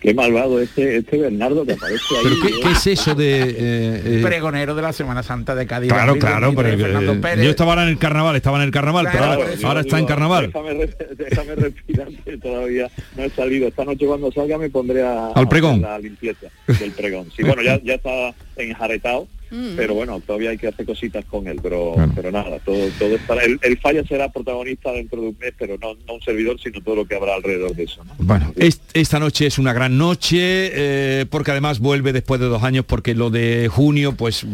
S9: Qué malvado este, este Bernardo que aparece ahí.
S4: ¿Pero qué,
S9: ¿eh?
S4: qué es eso de...? eh, eh,
S7: Pregonero de la Semana Santa de Cádiz.
S4: Claro,
S7: 2023,
S4: claro, pero eh,
S7: Fernando Pérez.
S4: yo estaba ahora en el carnaval, estaba en el carnaval,
S7: Claro,
S4: pero ahora, ahora está en carnaval.
S9: Déjame, re- déjame respirar que todavía no he salido. Esta noche cuando salga me pondré a,
S4: Al pregón.
S9: la limpieza del pregón. Sí, bueno, ya, ya está enjaretado, pero bueno, todavía hay que hacer cositas con él, pero,
S4: Bueno.
S9: pero nada, todo, todo estará. El, el falla será protagonista dentro de un mes, pero no, no un servidor, sino todo lo que habrá alrededor de eso. ¿no?
S4: Bueno, es- esta noche es una gran noche, eh, porque además vuelve después de dos años, porque lo de junio, pues,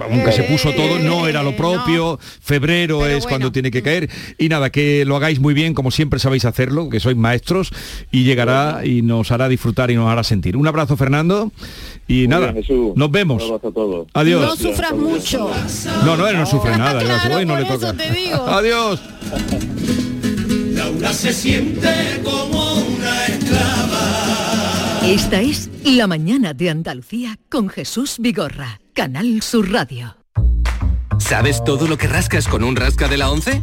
S4: aunque se puso todo, no era lo propio, febrero
S5: Pero
S4: es cuando tiene que caer, y nada, que lo hagáis muy bien, como siempre sabéis hacerlo, que sois maestros, y llegará y nos hará disfrutar y nos hará sentir. Un abrazo, Fernando, y
S9: Muy
S4: nada,
S9: bien, Jesús.
S4: nos
S9: Un
S4: vemos.
S9: abrazo a todos.
S4: Adiós.
S5: No sufras mucho.
S4: No, no, él no sufre nada, ya
S5: Claro,
S4: hoy no le
S5: eso
S4: toca.
S5: te digo.
S4: Adiós.
S3: Laura se siente como una esclava.
S1: Esta es La mañana de Andalucía con Jesús Vigorra, Canal Sur Radio.
S10: ¿Sabes todo lo que rascas con un rasca de la 11?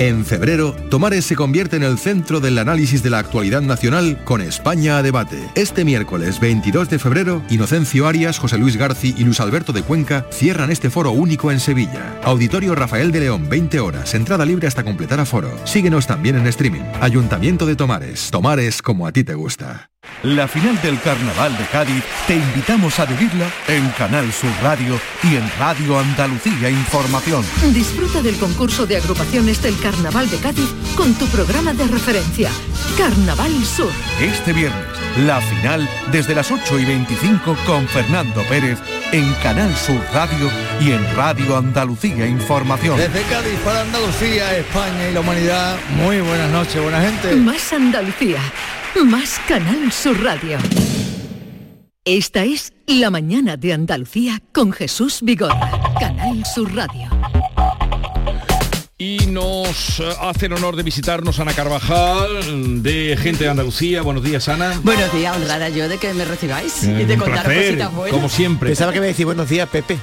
S11: En febrero, Tomares se convierte en el centro del análisis de la actualidad nacional con España a debate. Este miércoles 22 de febrero, Inocencio Arias, José Luis Garci y Luis Alberto de Cuenca cierran este foro único en Sevilla. Auditorio Rafael de León, 20 horas, entrada libre hasta completar aforo. Síguenos también en streaming. Ayuntamiento de Tomares. Tomares como a ti te gusta.
S12: La final del Carnaval de Cádiz te invitamos a vivirla en Canal Sur Radio y en Radio Andalucía Información.
S1: Disfruta del concurso de agrupaciones del Carnaval de Cádiz con tu programa de referencia, Carnaval Sur.
S12: Este viernes, la final desde las 8 y 25 con Fernando Pérez en Canal Sur Radio y en Radio Andalucía Información.
S13: Desde Cádiz para Andalucía, España y la humanidad, muy buenas noches, buena gente.
S1: Más Andalucía, más Canal Sur Radio. Esta es La mañana de Andalucía con Jesús Vigorra, Canal Sur Radio.
S4: Y nos eh, hacen honor de visitarnos Ana Carvajal, de Gente de Andalucía. Buenos días, Ana.
S14: Buenos días, honrada yo de que me recibáis
S4: Eh,
S14: y de
S4: placer,
S14: cositas buenas.
S4: como siempre.
S6: Pensaba que me decía buenos días, Pepe.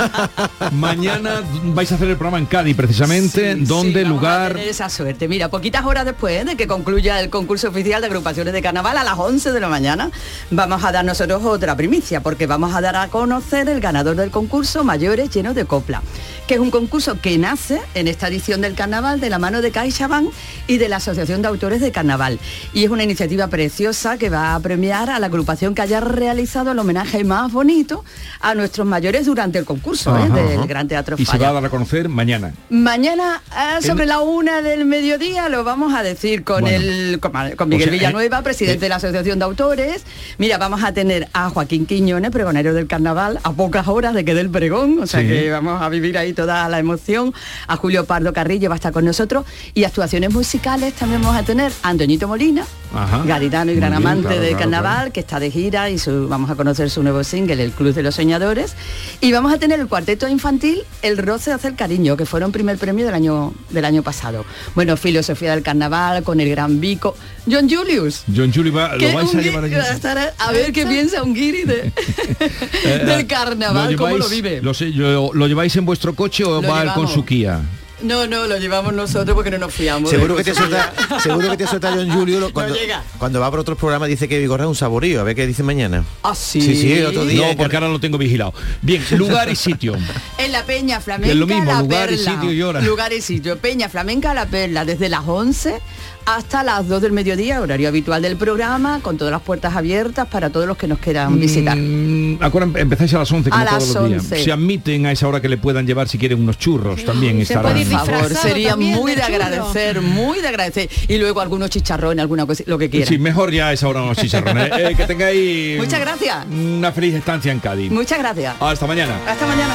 S4: Mañana vais a hacer el programa en Cádiz, precisamente, donde
S14: Sí, a
S4: lugar...
S14: tener esa suerte. Mira, poquitas horas después de que concluya el concurso oficial de agrupaciones de carnaval a las 11 de la mañana, vamos a dar nosotros otra primicia, porque vamos a dar a conocer el ganador del concurso Mayores Llenos de Copla, que es un concurso que nace en esta edición del carnaval de la mano de CaixaBank y de la Asociación de Autores de Carnaval. Y es una iniciativa preciosa que va a premiar a la agrupación que haya realizado el homenaje más bonito a nuestros mayores durante el concurso ¿eh? Del
S4: ajá.
S14: Gran Teatro
S4: Y se
S14: Falla.
S4: va a dar a conocer mañana.
S14: Mañana eh, sobre
S4: El-
S14: la una del mediodía lo vamos a decir con
S4: Bueno.
S14: el con, con Miguel
S4: O sea,
S14: Villanueva,
S4: eh,
S14: presidente
S4: eh.
S14: de la Asociación de Autores. Mira, vamos a tener a Joaquín Quiñones, pregonero del carnaval, a pocas horas de que dé el pregón, o sea
S4: Sí.
S14: que vamos a vivir ahí toda la emoción. A Julio Pardo Carrillo va a estar con nosotros y actuaciones musicales también vamos a tener a Antoñito Molina,
S4: Ajá.
S14: gaditano y gran
S4: bien,
S14: amante
S4: claro,
S14: de
S4: claro,
S14: carnaval,
S4: claro.
S14: que está de gira y su- vamos a conocer su nuevo single, El Club de los Soñadores. Y vamos a tener el cuarteto infantil, El Roce de Hacer Cariño, que fueron primer premio del año, del año pasado. Bueno, filosofía del carnaval, con el gran Vico. John Julius.
S4: John va,
S14: que
S4: lo vais a llevar allí.
S14: a estar a, a ver qué piensa un guiri de,
S4: Eh,
S14: del carnaval,
S4: ¿lo
S14: cómo lo vive.
S4: lo sé, lo, lo lleváis en vuestro coche o
S14: Lo
S4: va él con su Kia?
S14: No, no, lo llevamos nosotros porque no nos fiamos.
S6: Seguro que te suelta, seguro que te suelta John Julio lo- cuando,
S14: llega.
S6: cuando va por otros programas dice que Vigorra es un saborío, a ver qué dice mañana.
S14: Ah, sí.
S6: Sí, sí, el otro día.
S4: No, porque ahora lo tengo vigilado. Bien, lugar y sitio.
S14: En la Peña Flamenca
S4: Es lo mismo,
S14: La
S4: lugar y
S14: Perla.
S4: sitio y hora.
S14: Lugar y sitio. Peña Flamenca La Perla, desde las 11 hasta las 2 del mediodía, horario habitual del programa, con todas las puertas abiertas para todos los que nos quieran visitar.
S4: Mm, acuerdan, empezáis a las 11 como
S14: A
S4: todos
S14: las
S4: los días.
S14: 11.
S4: Se admiten a esa hora que le puedan llevar si quieren unos churros también estarán.
S14: Por favor, sería
S5: también
S14: muy
S5: de
S14: agradecer, muy de agradecer. Y luego algunos chicharrones, alguna cosa, lo que quieran.
S4: Sí, mejor ya a esa hora unos chicharrones. Eh, que tengáis
S14: Muchas gracias.
S4: una feliz estancia en Cádiz.
S14: Muchas gracias.
S4: Hasta mañana.
S14: Hasta mañana.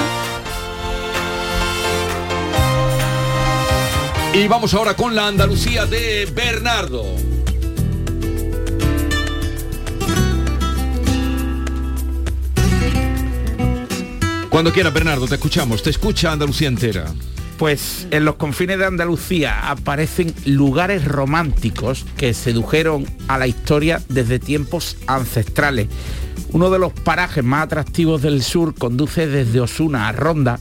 S4: Y vamos ahora con la Andalucía de Bernardo. Cuando quiera, Bernardo, te escuchamos. Te escucha Andalucía entera.
S7: Pues en los confines de Andalucía aparecen lugares románticos que sedujeron a la historia desde tiempos ancestrales. Uno de los parajes más atractivos del sur conduce desde Osuna a Ronda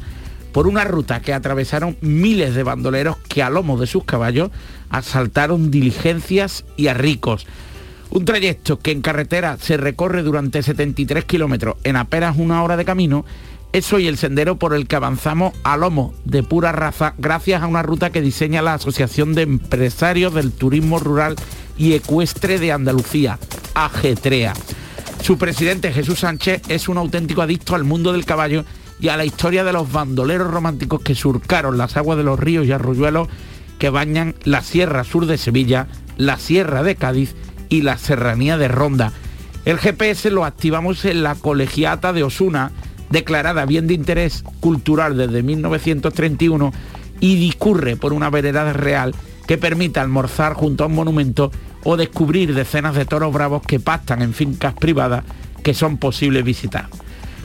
S7: por una ruta que atravesaron miles de bandoleros que a lomos de sus caballos asaltaron diligencias y a ricos. Un trayecto que en carretera se recorre durante 73 kilómetros en apenas una hora de camino es hoy el sendero por el que avanzamos a lomo de pura raza gracias a una ruta que diseña la Asociación de Empresarios del Turismo Rural y Ecuestre de Andalucía, AGETREA. Su presidente Jesús Sánchez es un auténtico adicto al mundo del caballo y a la historia de los bandoleros románticos que surcaron las aguas de los ríos y arroyuelos que bañan la Sierra Sur de Sevilla, la Sierra de Cádiz y la Serranía de Ronda. El GPS lo activamos en la colegiata de Osuna, declarada bien de interés cultural desde 1931 y discurre por una vereda real que permite almorzar junto a un monumento o descubrir decenas de toros bravos que pastan en fincas privadas que son posibles visitar.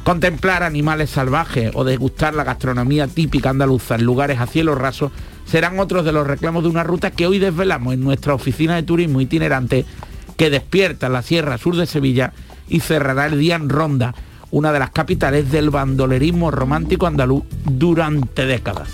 S7: Contemplar animales salvajes o degustar la gastronomía típica andaluza en lugares a cielo raso serán otros de los reclamos de una ruta que hoy desvelamos en nuestra oficina de turismo itinerante que despierta la Sierra Sur de Sevilla y cerrará el día en Ronda, una de las capitales del bandolerismo romántico andaluz durante décadas.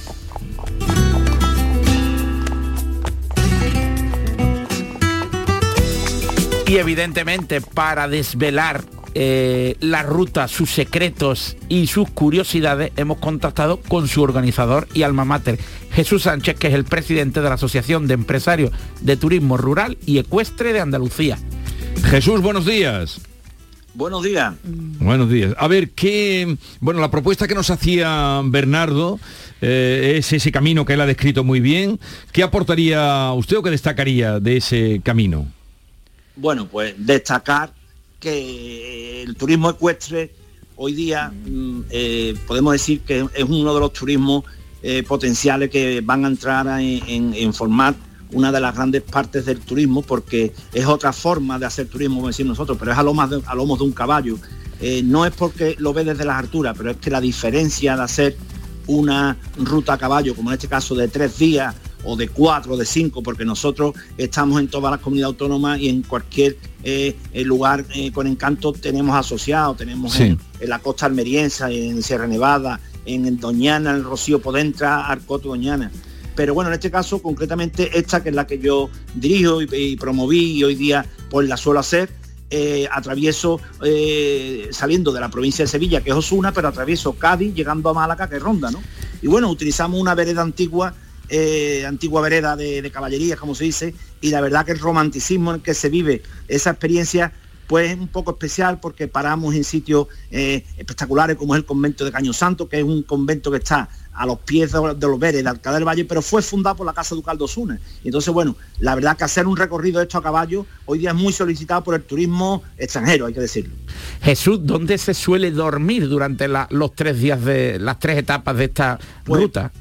S7: Y evidentemente para desvelar eh, la ruta, sus secretos y sus curiosidades, hemos contactado con su organizador y alma mater, Jesús Sánchez, que es el presidente de la Asociación de Empresarios de Turismo Rural y Ecuestre de Andalucía.
S4: Jesús, buenos días.
S15: Buenos días.
S4: Buenos días. A ver, qué. Bueno, la propuesta que nos hacía Bernardo eh, es ese camino que él ha descrito muy bien. ¿Qué aportaría usted o qué destacaría de ese camino?
S15: Bueno, pues destacar que el turismo ecuestre hoy día mm, eh, podemos decir que es uno de los turismos eh, potenciales que van a entrar a- en, en formar una de las grandes partes del turismo porque es otra forma de hacer turismo, como decimos nosotros, pero es a lomos de, a lomos de un caballo. Eh, no es porque lo ve desde las alturas, pero es que la diferencia de hacer una ruta a caballo, como en este caso de tres días o de cuatro o de cinco, porque nosotros estamos en todas las comunidades autónomas y en cualquier eh, eh, lugar eh, con encanto tenemos asociados, tenemos
S4: Sí.
S15: en, en la costa almeriense, en Sierra Nevada, en Doñana, en el Rocío Podentra, Arcoto Doñana. Pero bueno, en este caso, concretamente esta que es la que yo dirijo y, y promoví y hoy día pues la suelo hacer, eh, atravieso eh, saliendo de la provincia de Sevilla, que es Osuna, pero atravieso Cádiz, llegando a Málaga, que es Ronda, ¿no? Y bueno, utilizamos una vereda antigua, eh, antigua vereda de, de caballería, como se dice, y la verdad que el romanticismo en el que se vive esa experiencia pues es un poco especial porque paramos en sitios eh, espectaculares como es el convento de Caño Santo, que es un convento que está a los pies de, de los Veres, de Alcalá del Valle, pero fue fundado por la Casa Ducal de Osuna. Y entonces, bueno, la verdad que hacer un recorrido de esto a caballo hoy día es muy solicitado por el turismo extranjero, hay que decirlo.
S7: Jesús, ¿dónde se suele dormir durante la- los tres días de las tres etapas de esta
S15: Pues,
S7: ruta?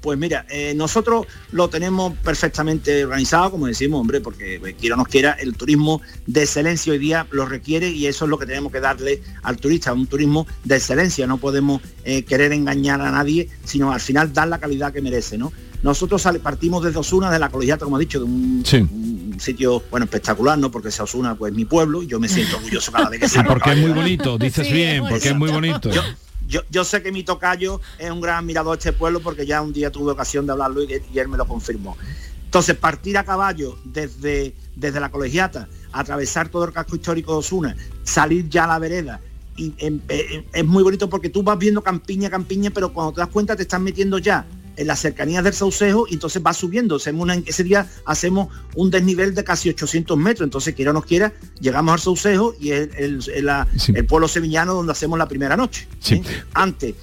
S15: Pues mira, eh, nosotros lo tenemos perfectamente organizado, como decimos, hombre, porque eh, quiera o no quiera, el turismo de excelencia hoy día lo requiere y eso es lo que tenemos que darle al turista, un turismo de excelencia. No podemos eh, querer engañar a nadie, sino al final dar la calidad que merece, ¿no? Nosotros partimos desde Osuna, de la colegiata, como he dicho, de un,
S4: Sí.
S15: un sitio, bueno, espectacular, ¿no? Porque sea Osuna, pues mi pueblo, y yo me siento orgulloso cada vez que salgo
S4: porque es muy bonito, dices bien, porque es muy bonito.
S15: Yo, yo, yo sé que mi tocayo es un gran admirador de este pueblo porque ya un día tuve ocasión de hablarlo y, él me lo confirmó. Entonces, partir a caballo desde, desde la colegiata, atravesar todo el casco histórico de Osuna, salir ya a la vereda, y em- em- es muy bonito porque tú vas viendo campiña, campiña, pero cuando te das cuenta te estás metiendo ya en las cercanías del Saucejo y entonces va subiendo. Hacemos una- ese día hacemos un desnivel de casi 800 metros, entonces quiera o no quiera, llegamos al Saucejo y es el, el- la- el pueblo sevillano donde hacemos la primera noche. ¿eh? Antes,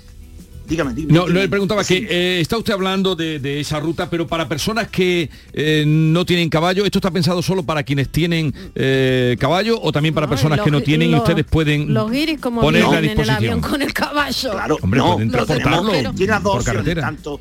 S15: dígame, dígame.
S4: No,
S15: dígame.
S4: le preguntaba que eh, está usted hablando de, de esa ruta, pero para personas que eh, no tienen caballo, ¿esto está pensado solo para quienes tienen eh, caballo o también para personas
S5: los
S4: que no tienen y ustedes pueden
S5: Los guiris como
S4: a
S5: en el avión con el caballo.
S15: Claro,
S4: Hombre,
S15: no,
S4: pueden
S15: tenemos-
S4: transportarlo
S15: tiene las dos
S4: por carretera.
S15: tanto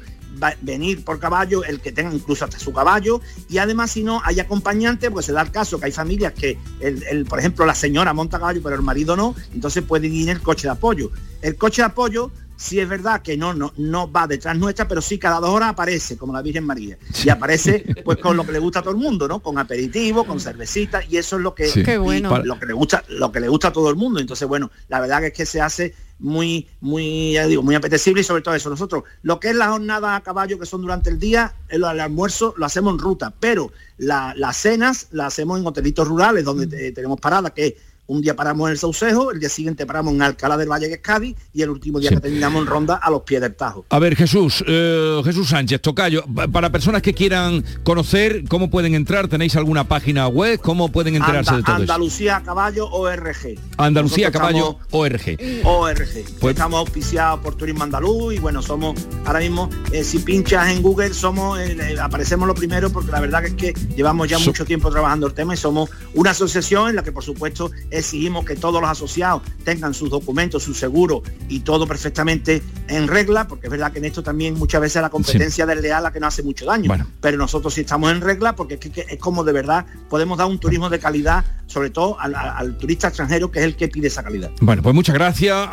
S15: venir por caballo, el que tenga incluso hasta su caballo, y además si no hay acompañante, pues se da el caso que hay familias que, el, el- por ejemplo, la señora monta caballo, pero el marido no, entonces pueden ir en el coche de apoyo. El coche de apoyo sí es verdad que no, no, no va detrás nuestra, pero sí cada dos horas aparece, como la Virgen María. Y aparece pues con lo que le gusta a todo el mundo, ¿no? Con aperitivo, con cervecita, y eso es lo que,
S4: Sí. Qué
S15: y
S4: bueno.
S15: lo que le gusta, lo que le gusta a todo el mundo. Entonces, bueno, la verdad que es que se hace muy, muy, ya digo, muy apetecible y sobre todo eso. Nosotros, lo que es la jornada a caballo que son durante el día, el, el almuerzo lo hacemos en ruta, pero la- las cenas las hacemos en hotelitos rurales donde tenemos parada, que es un día paramos en el Saucejo, el día siguiente paramos en Alcalá del Valle, que es Cádiz, y el último día que terminamos en Ronda a los pies del Tajo.
S4: A ver, Jesús, eh, Jesús Sánchez, Tocayo, pa- para personas que quieran conocer cómo pueden entrar, ¿tenéis alguna página web? ¿Cómo pueden enterarse
S15: Anda-
S4: de todo?
S15: Andalucía Caballo ORG.
S4: Andalucía
S15: Nosotros
S4: Caballo ORG.
S15: ORG.
S4: Pues-
S15: Estamos auspiciados por Turismo Andaluz y bueno, somos ahora mismo, eh, si pinchas en Google, somos eh, eh, aparecemos lo primero porque la verdad que es que llevamos ya
S4: So-
S15: mucho tiempo trabajando el tema y somos una asociación en la que por supuesto exigimos que todos los asociados tengan sus documentos, su seguro y todo perfectamente en regla, porque es verdad que en esto también muchas veces la competencia desleal la que nos hace mucho daño. Pero nosotros sí estamos en regla porque es, que, es como de verdad podemos dar un turismo de calidad, sobre todo al, al- al turista extranjero que es el que pide esa calidad.
S4: Bueno, pues muchas gracias,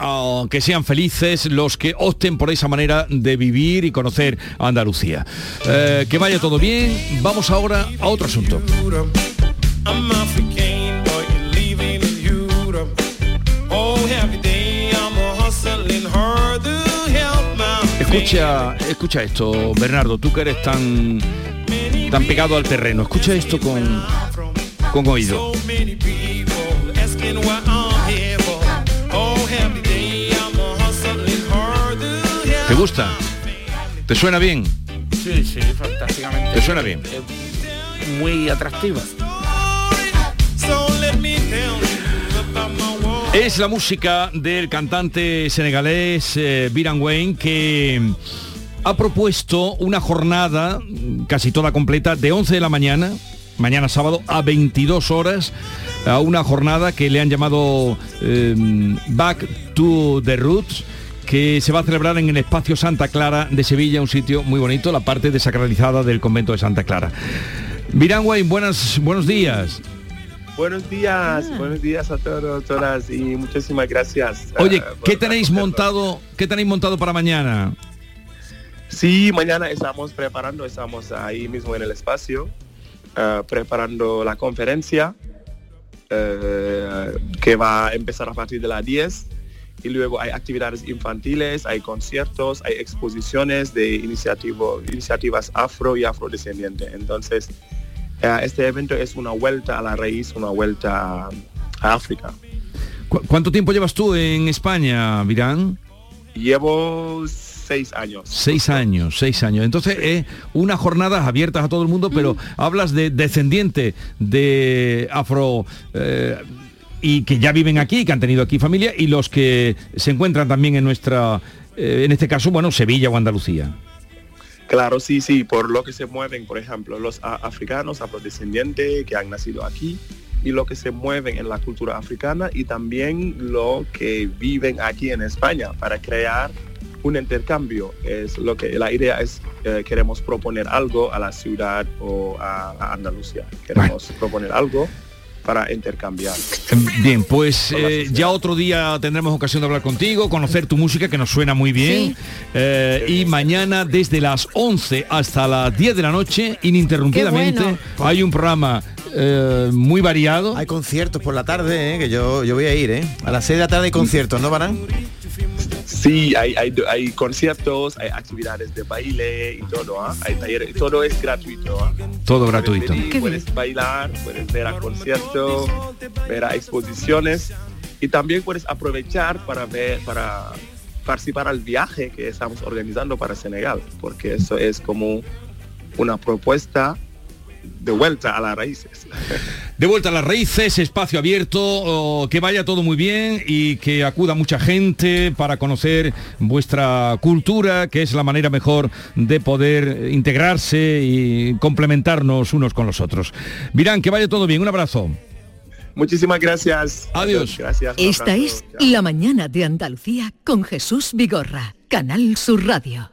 S4: que sean felices los que opten por esa manera de vivir y conocer a Andalucía. Eh, que vaya todo bien, vamos ahora a otro asunto.
S3: I'm African,
S4: Escucha, escucha esto, Bernardo, tú que eres tan, tan pegado al terreno. Escucha esto con, con oído.
S3: ¿Te
S4: gusta? ¿Te suena bien?
S7: Sí, sí, fantásticamente.
S4: ¿Te suena bien?
S7: Muy atractiva.
S4: Es la música del cantante senegalés eh, Biran Wayne que ha propuesto una jornada casi toda completa de 11 de la mañana, mañana sábado, a 22 horas, a una jornada que le han llamado eh, Back to the Roots que se va a celebrar en el espacio Santa Clara de Sevilla, un sitio muy bonito, la parte desacralizada del convento de Santa Clara. Biran Wayne, buenas, buenos días.
S16: Buenos días, buenos días a todos, todas y muchísimas gracias.
S4: Oye,
S16: eh, por
S4: ¿qué tenéis montado? ¿Qué tenéis montado para mañana?
S16: Sí, mañana estamos preparando, estamos ahí mismo en el espacio, eh, preparando la conferencia eh, que va a empezar a partir de las 10 y luego hay actividades infantiles, hay conciertos, hay exposiciones de iniciativo, iniciativas afro y afrodescendientes. Entonces, este evento es una vuelta a la raíz, una vuelta a África.
S4: ¿Cu- ¿Cuánto tiempo llevas tú en España, Virán?
S16: Llevo seis años.
S4: Seis años, seis años. Entonces, es unas jornadas abiertas a todo el mundo, pero hablas de descendiente de afro eh, y que ya viven aquí, que han tenido aquí familia, y los que se encuentran también en nuestra, eh, en este caso, bueno, Sevilla o Andalucía.
S16: Claro, sí, sí, por lo que se mueven, por ejemplo, los africanos, afrodescendientes que han nacido aquí y lo que se mueven en la cultura africana y también lo que viven aquí en España para crear un intercambio. Es lo que la idea es eh, queremos proponer algo a la ciudad o a, a Andalucía. Queremos proponer algo para intercambiar.
S4: Bien, pues eh, ya otro día tendremos ocasión de hablar contigo, conocer tu música que nos suena muy bien. Eh, y mañana desde las 11 hasta las 10 de la noche, ininterrumpidamente,
S6: bueno.
S4: hay un programa eh, muy variado.
S6: Hay conciertos por la tarde, ¿eh? que yo, yo voy a ir, ¿eh? A las 6 de la tarde hay conciertos, ¿no, Barán?
S16: Sí, hay, hay, hay conciertos, hay actividades de baile y todo, ¿ah? hay talleres, todo es gratuito. ¿ah?
S4: Todo
S16: Puedes
S4: gratuito.
S16: venir, puedes bailar, puedes ver a conciertos, ver a exposiciones y también puedes aprovechar para ver, para participar al viaje que estamos organizando para Senegal, porque eso es como una propuesta de vuelta a las raíces.
S4: De vuelta a las raíces, espacio abierto, oh, que vaya todo muy bien y que acuda mucha gente para conocer vuestra cultura, que es la manera mejor de poder integrarse y complementarnos unos con los otros. Virán, que vaya todo bien, un abrazo.
S16: Muchísimas gracias.
S4: Adiós.
S16: Gracias.
S1: Esta es La Mañana de Andalucía con Jesús Vigorra, Canal Sur Radio.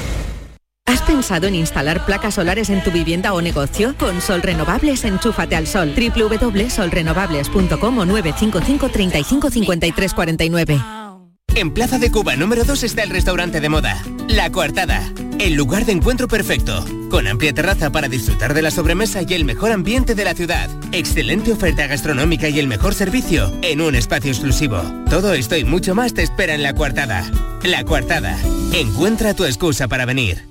S17: ¿Has pensado en instalar placas solares en tu vivienda o negocio? Con Sol Renovables, enchúfate al sol. www.solrenovables.com o 955 35 53 49.
S18: En Plaza de Cuba número 2 está el restaurante de moda, La Coartada, el lugar de encuentro perfecto. con amplia terraza para disfrutar de la sobremesa y el mejor ambiente de la ciudad. Excelente oferta gastronómica y el mejor servicio en un espacio exclusivo. Todo esto y mucho más te espera en La Coartada. La Coartada. Encuentra tu excusa para venir.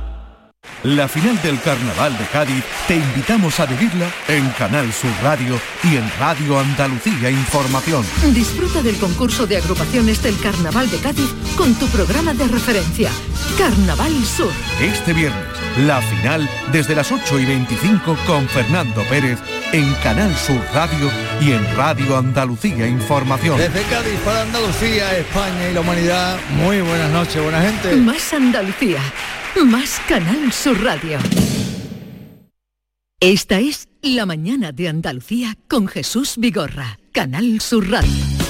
S12: La final del Carnaval de Cádiz te invitamos a vivirla en Canal Sur Radio y en Radio Andalucía Información.
S1: Disfruta del concurso de agrupaciones del Carnaval de Cádiz con tu programa de referencia, Carnaval Sur.
S12: Este viernes, la final desde las 8 y 25 con Fernando Pérez en Canal Sur Radio y en Radio Andalucía Información.
S13: Desde Cádiz para Andalucía, España y la humanidad, muy buenas noches, buena gente.
S1: Más Andalucía, más Canal Sur Radio. Esta es La mañana de Andalucía con Jesús Vigorra, Canal Sur Radio.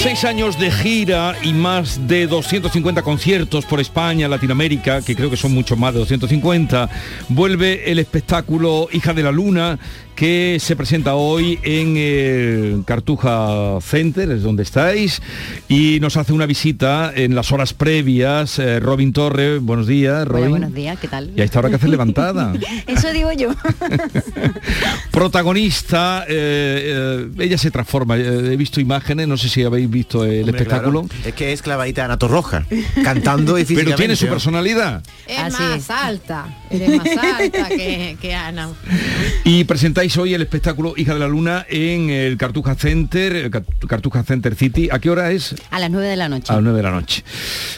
S4: Seis años de gira y más de 250 conciertos por España, Latinoamérica, que creo que son mucho más de 250, vuelve el espectáculo Hija de la Luna, que se presenta hoy en el Cartuja Center, es donde estáis, y nos hace una visita en las horas previas. eh, Robin Torre, buenos días,
S19: Hola,
S4: Robin.
S19: buenos días, ¿qué tal?
S4: Y a esta hora que haces levantada.
S19: Eso digo yo.
S4: Protagonista, eh, eh, ella se transforma. eh, he visto imágenes, no sé si habéis visto el
S6: Hombre,
S4: espectáculo.
S6: claro, es que es clavadita de Anato Roja, cantando y
S4: Pero tiene su personalidad.
S5: Es
S19: Así
S5: más
S19: es.
S5: alta, eres más alta que, que Ana.
S4: Y presentáis hoy el espectáculo Hija de la Luna en el Cartuja Center, el Cartuja Center City. ¿A qué hora es?
S19: A las 9 de la noche.
S4: A las 9 de la noche.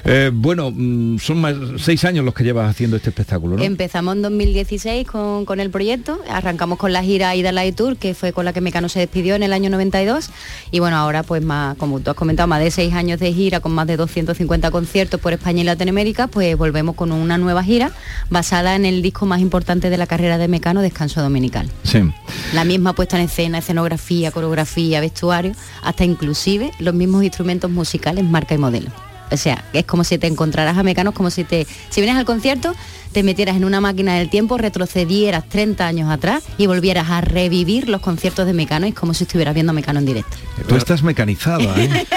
S4: Eh, bueno, mm, son más seis años los que llevas haciendo este espectáculo, ¿no?
S19: Empezamos en 2016 con, con el proyecto, arrancamos con la gira Ida Light Tour, que fue con la que Mecano se despidió en el año 92, y bueno, ahora pues más, como tú has comentado, más de seis años de gira, con más de 250 conciertos por España y Latinoamérica, pues volvemos con una nueva gira basada en el disco más importante de la carrera de Mecano, Descanso Dominical.
S4: Sí.
S19: La misma puesta en escena, escenografía, coreografía, vestuario, hasta inclusive los mismos instrumentos musicales, marca y modelo. O sea, es como si te encontraras a Mecanos, como si te, si vienes al concierto, te metieras en una máquina del tiempo, retrocedieras 30 años atrás y volvieras a revivir los conciertos de Mecano, es como si estuvieras viendo Mecano en directo.
S4: Tú estás mecanizada, ¿eh?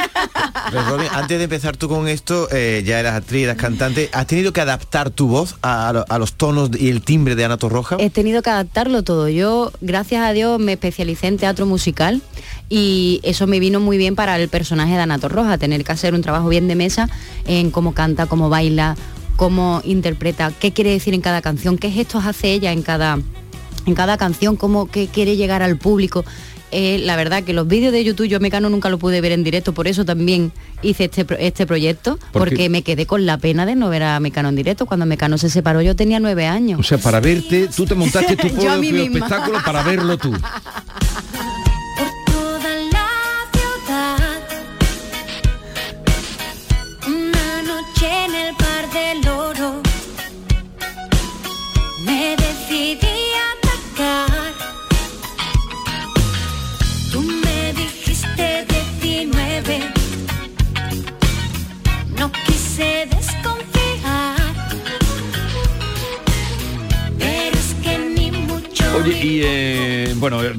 S6: Pero, Robin, antes de empezar tú con esto, eh, ya eras actriz, eras cantante, ¿has tenido que adaptar tu voz a, a a los tonos y el timbre de Anato Roja?
S19: He tenido que adaptarlo todo. Yo, gracias a Dios, me especialicé en teatro musical y eso me vino muy bien para el personaje de Anato Roja, tener que hacer un trabajo bien de mesa en cómo canta, cómo baila, cómo interpreta, qué quiere decir en cada canción, qué gestos hace ella en cada, en cada canción, cómo qué quiere llegar al público. Eh, la verdad que los vídeos de YouTube yo Mecano nunca lo pude ver en directo, por eso también hice este, este proyecto, porque me quedé con la pena de no ver a Mecano en directo. Cuando Mecano se separó yo tenía nueve años.
S4: O sea, para verte, tú te montaste tu propio espectáculo para verlo tú.
S20: Me decidí a atacar. Tú me dijiste 19. No quise desconfiar. Pero es que ni mucho.
S4: Oye, y eh, bueno, eh,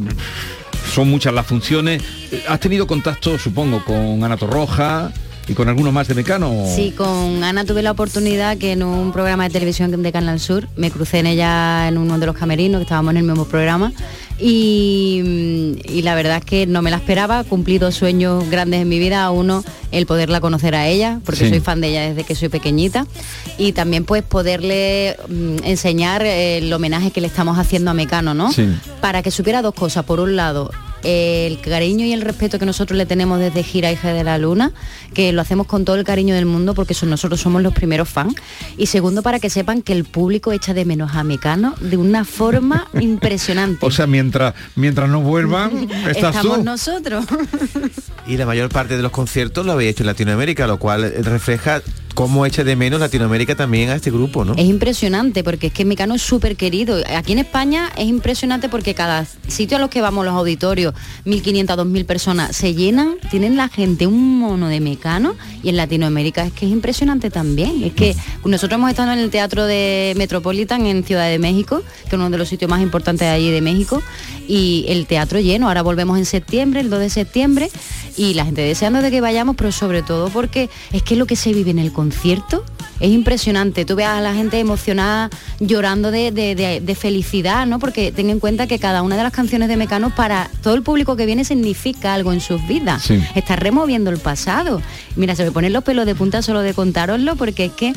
S4: son muchas las funciones. Eh, ¿Has tenido contacto, supongo, con Anato Roja y con alguno más de Mecano?
S19: Sí, con Ana tuve la oportunidad que en un programa de televisión de Canal Sur me crucé en ella en uno de los camerinos, que estábamos en el mismo programa, Y, y la verdad es que no me la esperaba, cumplí dos sueños grandes en mi vida, uno el poderla conocer a ella, porque
S21: Sí.
S19: soy fan de ella desde que soy pequeñita, y también pues poderle mm, enseñar eh, el homenaje que le estamos haciendo a Mecano, ¿no?
S21: Sí.
S19: Para que supiera dos cosas, por un lado, el cariño y el respeto que nosotros le tenemos desde Gira Hija de la Luna, que lo hacemos con todo el cariño del mundo porque son- nosotros somos los primeros fans. Y segundo, para que sepan que el público echa de menos a Mecano de una forma impresionante.
S4: O sea, mientras mientras no vuelvan, estás
S19: Estamos
S4: tú.
S19: nosotros.
S6: Y la mayor parte de los conciertos lo habéis hecho en Latinoamérica, lo cual refleja cómo echa de menos Latinoamérica también a este grupo, ¿no?
S19: Es impresionante porque es que Mecano es súper querido. Aquí en España es impresionante porque cada sitio a los que vamos, los auditorios, 1.500, 2.000 personas, se llenan, tienen la gente un mono de Mecano y en Latinoamérica es que es impresionante también. Es que nosotros hemos estado en el Teatro de Metropolitan en Ciudad de México, que es uno de los sitios más importantes de allí de México, y el teatro lleno. Ahora volvemos en septiembre, el 2 de septiembre, y la gente deseando de que vayamos, pero sobre todo porque es que lo que se vive en el concierto es impresionante. Tú veas a la gente emocionada, llorando de, de- de- de felicidad, ¿no? Porque ten en cuenta que cada una de las canciones de Mecano para todo el público que viene significa algo en sus vidas.
S21: Sí.
S19: Está removiendo el pasado. Mira, se me ponen los pelos de punta solo de contároslo porque es que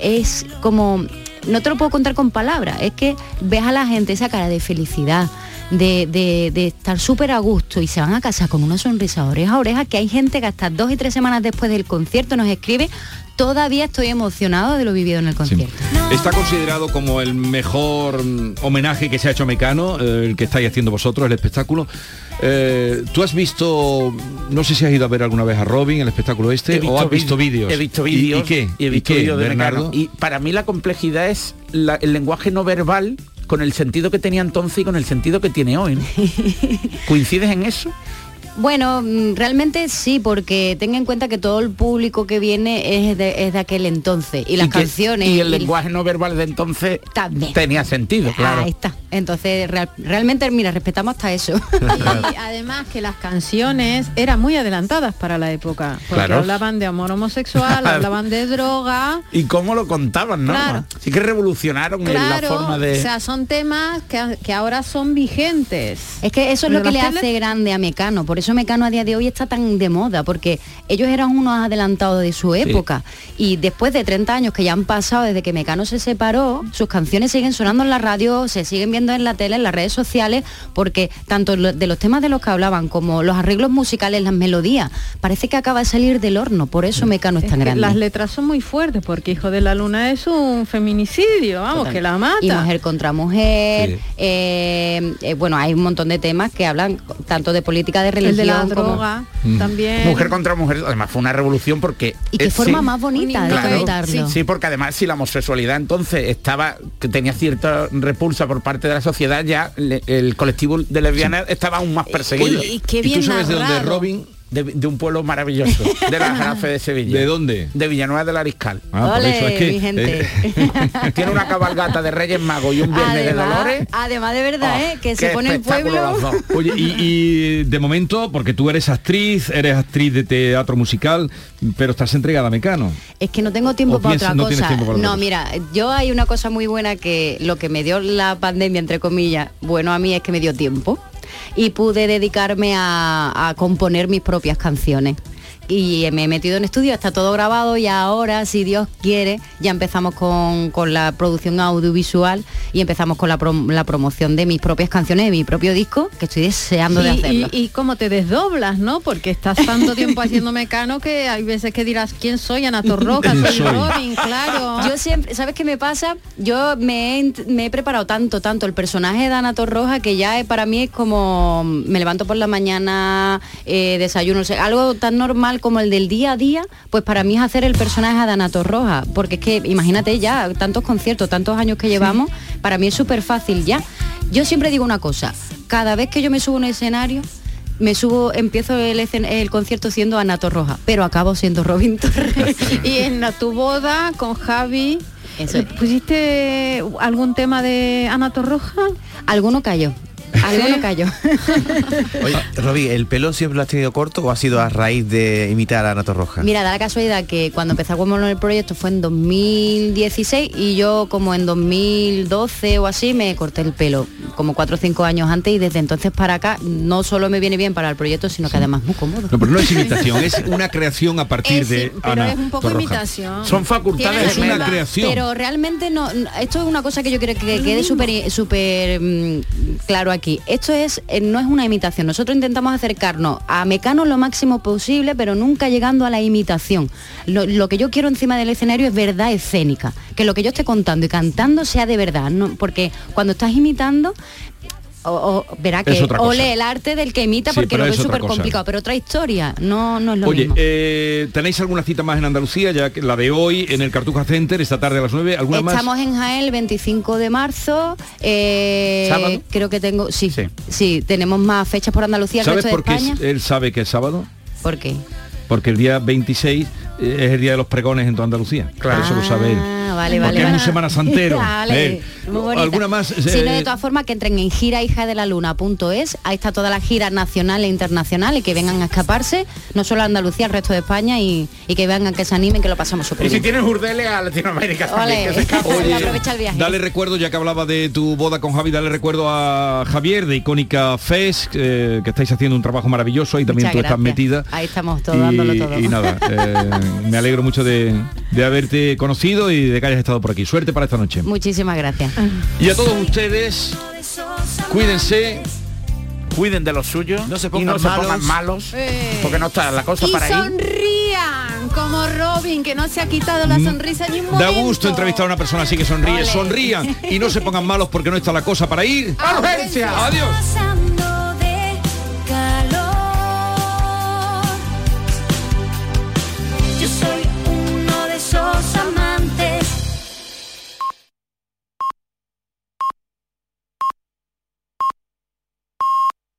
S19: es como no te lo puedo contar con palabras, es que ves a la gente esa cara de felicidad, de, de- de estar súper a gusto y se van a casa con una sonrisa oreja a oreja, que hay gente que hasta dos y tres semanas después del concierto nos escribe, todavía estoy emocionado de lo vivido en el concierto.
S4: Está considerado como el mejor mm, homenaje que se ha hecho a Mecano, eh, el que estáis haciendo vosotros, el espectáculo. Eh, ¿Tú has visto, no sé si has ido a ver alguna vez a Robin, el espectáculo este, o has visto vídeos?
S7: He visto
S4: ¿Y-
S7: vídeos.
S4: ¿Y, qué?
S7: Y he visto
S4: qué,
S7: vídeos de
S4: Bernardo?
S7: Mecano. Y para mí la complejidad es la- el lenguaje no verbal con el sentido que tenía entonces y con el sentido que tiene hoy. ¿no? ¿Coincides en eso?
S19: Bueno, mm, realmente sí, porque tenga en cuenta que todo el público que viene es de, es de aquel entonces y las canciones
S7: Y el
S19: y-
S7: lenguaje no verbal de entonces
S19: También.
S7: tenía sentido, claro.
S19: Ahí está. Entonces, real- realmente, mira, respetamos hasta eso.
S5: Y además que las canciones eran muy adelantadas para la época, porque
S7: Claro.
S5: hablaban de amor homosexual, hablaban de droga.
S7: Y cómo lo contaban, ¿no?
S5: Claro.
S7: Sí que revolucionaron en la
S5: Claro,
S7: forma de...
S5: o sea, son temas que, que ahora son vigentes.
S19: Es que eso es lo que le hace grande a Mecano. Por eso Mecano a día de hoy está tan de moda, porque ellos eran unos adelantados de su época. Y después de 30 años que ya han pasado desde que Mecano se separó, sus canciones siguen sonando en la radio, se siguen viendo en la tele, en las redes sociales, porque tanto de los temas de los que hablaban como los arreglos musicales, las melodías, parece que acaba de salir del horno. Por eso Mecano es
S5: Es
S19: tan
S5: que
S19: grande.
S5: las letras son muy fuertes porque Hijo de la Luna es un feminicidio, vamos,
S19: Total.
S5: que la mata.
S19: Y mujer contra mujer.
S5: Sí.
S19: eh, eh, bueno, hay un montón de temas que hablan tanto de política de
S5: El de la
S19: como-
S5: droga también.
S7: Mujer contra mujer, además fue una revolución porque...
S19: Y qué forma
S7: sí.
S19: más bonita de
S7: Claro,
S19: contarlo.
S7: Sí, porque además si la homosexualidad entonces estaba, que tenía cierta repulsa por parte de la sociedad, ya le- el colectivo de lesbianas estaba aún más perseguido.
S5: y qué bien
S7: tú sabes de dónde. Robin? De, de un pueblo maravilloso, de la Jarafe de Sevilla.
S4: ¿De dónde?
S7: De Villanueva del Ariscal.
S4: Ah, por Ole, eso es que, mi gente.
S7: Tiene una cabalgata de Reyes Magos y un viernes de
S19: Además,
S7: Dolores.
S19: además de verdad,
S7: Oh,
S19: ¿eh? que se pone el pueblo.
S4: Oye, y, y de momento, porque tú eres actriz, eres actriz de teatro musical, pero estás entregada a Mecano.
S19: Es que no tengo tiempo
S4: O
S19: para
S4: piensas,
S19: otra
S4: no
S19: cosa.
S4: tiempo para otra
S19: no, mira, yo hay una cosa muy buena que lo que me dio la pandemia, entre comillas, bueno a mí es que me dio tiempo y pude dedicarme a, a componer mis propias canciones. Y me he metido en estudio, está todo grabado y ahora, si Dios quiere, ya empezamos con, con la producción audiovisual y empezamos con la, prom- la promoción de mis propias canciones, de mi propio disco, que estoy deseando de hacerlo.
S5: Y, y cómo te desdoblas, ¿no? Porque estás tanto tiempo haciendo mecano que hay veces que dirás, ¿quién soy? Ana Torroja, soy
S19: Soy.
S5: Robin, claro.
S19: Yo siempre, ¿sabes qué me pasa? Yo me he, int- me he preparado tanto, tanto el personaje de Ana Torroja que ya eh, para mí es como me levanto por la mañana, eh, desayuno, o sea, algo tan normal como el del día a día, pues para mí es hacer el personaje de Ana Torroja, porque es que imagínate ya, tantos conciertos, tantos años que llevamos, para mí es súper fácil ya. Yo siempre digo una cosa, cada vez que yo me subo a un escenario, me subo, empiezo el, escen- el concierto siendo Ana Torroja, pero acabo siendo Robin Torres.
S5: y en la- tu boda con Javi,
S19: Eso es.
S5: ¿pusiste algún tema de Ana Torroja?
S19: Alguno cayó. Algo no cayó.
S6: Oye, Roby, ¿el pelo siempre lo has tenido corto o ha sido a raíz de imitar a Nato Roja?
S19: Mira, da la casualidad que cuando empezamos con el proyecto fue en 2016 y yo como en 2012 o así me corté el pelo, como cuatro o cinco años antes y desde entonces para acá no solo me viene bien para el proyecto, sino que además es muy cómodo.
S4: No, pero no es imitación, es una creación a partir
S19: Es,
S4: de
S19: pero
S4: Ana
S19: es un poco
S4: Torroja.
S19: imitación.
S7: Son facultades
S4: Es una creación.
S19: Pero realmente no, esto es una cosa que yo quiero que quede súper súper mm, claro aquí. Esto es eh, no es una imitación. Nosotros intentamos acercarnos a Mecano lo máximo posible, pero nunca llegando a la imitación. Lo, que yo quiero encima del escenario es verdad escénica, que lo que yo esté contando y cantando sea de verdad, porque cuando estás imitando o, o- verá
S4: Es
S19: que ole el arte del que imita
S4: Sí,
S19: porque lo
S4: es
S19: súper complicado, pero otra historia, no, no es lo
S4: Oye,
S19: mismo.
S4: eh, ¿tenéis alguna cita más en Andalucía? Ya que la de hoy en el Cartuja Center, esta tarde a las 9. ¿Alguna más?
S19: Estamos en Jaén el 25 de marzo. eh,
S4: ¿Sábado?
S19: Creo que tengo, sí, sí, tenemos más fechas por Andalucía, el
S4: ¿Sabes
S19: resto de
S4: por qué
S19: España.
S4: es- él sabe que es sábado?
S19: ¿Por qué?
S4: Porque el día 26 eh, es el día de los pregones en toda Andalucía. Claro. Eso lo sabe él.
S19: Ah, vale,
S4: Porque
S19: vale.
S4: es un semana santero.
S19: Muy bonita.
S4: ¿Alguna más?
S19: Si
S4: Eh,
S19: no, de todas formas, que entren en gira hija de la luna.es. Ahí está toda la gira nacional e internacional y que vengan a escaparse, no solo a Andalucía, al resto de España y, y que vengan, que se animen, que lo pasamos súper
S7: Y si tienes urdeles a Latinoamérica también,
S19: Ole.
S7: que se escape.
S19: Oye, aprovecha el viaje.
S4: Dale recuerdo, ya que hablaba de tu boda con Javi, dale recuerdo a Javier de Icónica Fest, eh, que estáis haciendo un trabajo maravilloso y también
S19: Muchas
S4: tú estás metida.
S19: Ahí estamos todos
S4: Y,
S19: dándolo todo.
S4: y nada, eh, me alegro mucho de, de haberte conocido y de que hayas estado por aquí. Suerte para esta noche.
S19: Muchísimas gracias.
S4: Y a todos ustedes, cuídense.
S7: Cuiden de los suyos.
S6: No se pongan,
S7: y no
S6: malos, se
S7: pongan malos.
S19: Eh.
S7: Porque no está la cosa
S5: y
S7: para
S5: sonrían, como Robin, que no se ha quitado la mm. sonrisa ni un
S4: Da gusto entrevistar a una persona así que sonríe. Sonrían y no se pongan malos porque no está la cosa para ir.
S7: Ah, ¡A urgencia!
S4: ¡Adiós!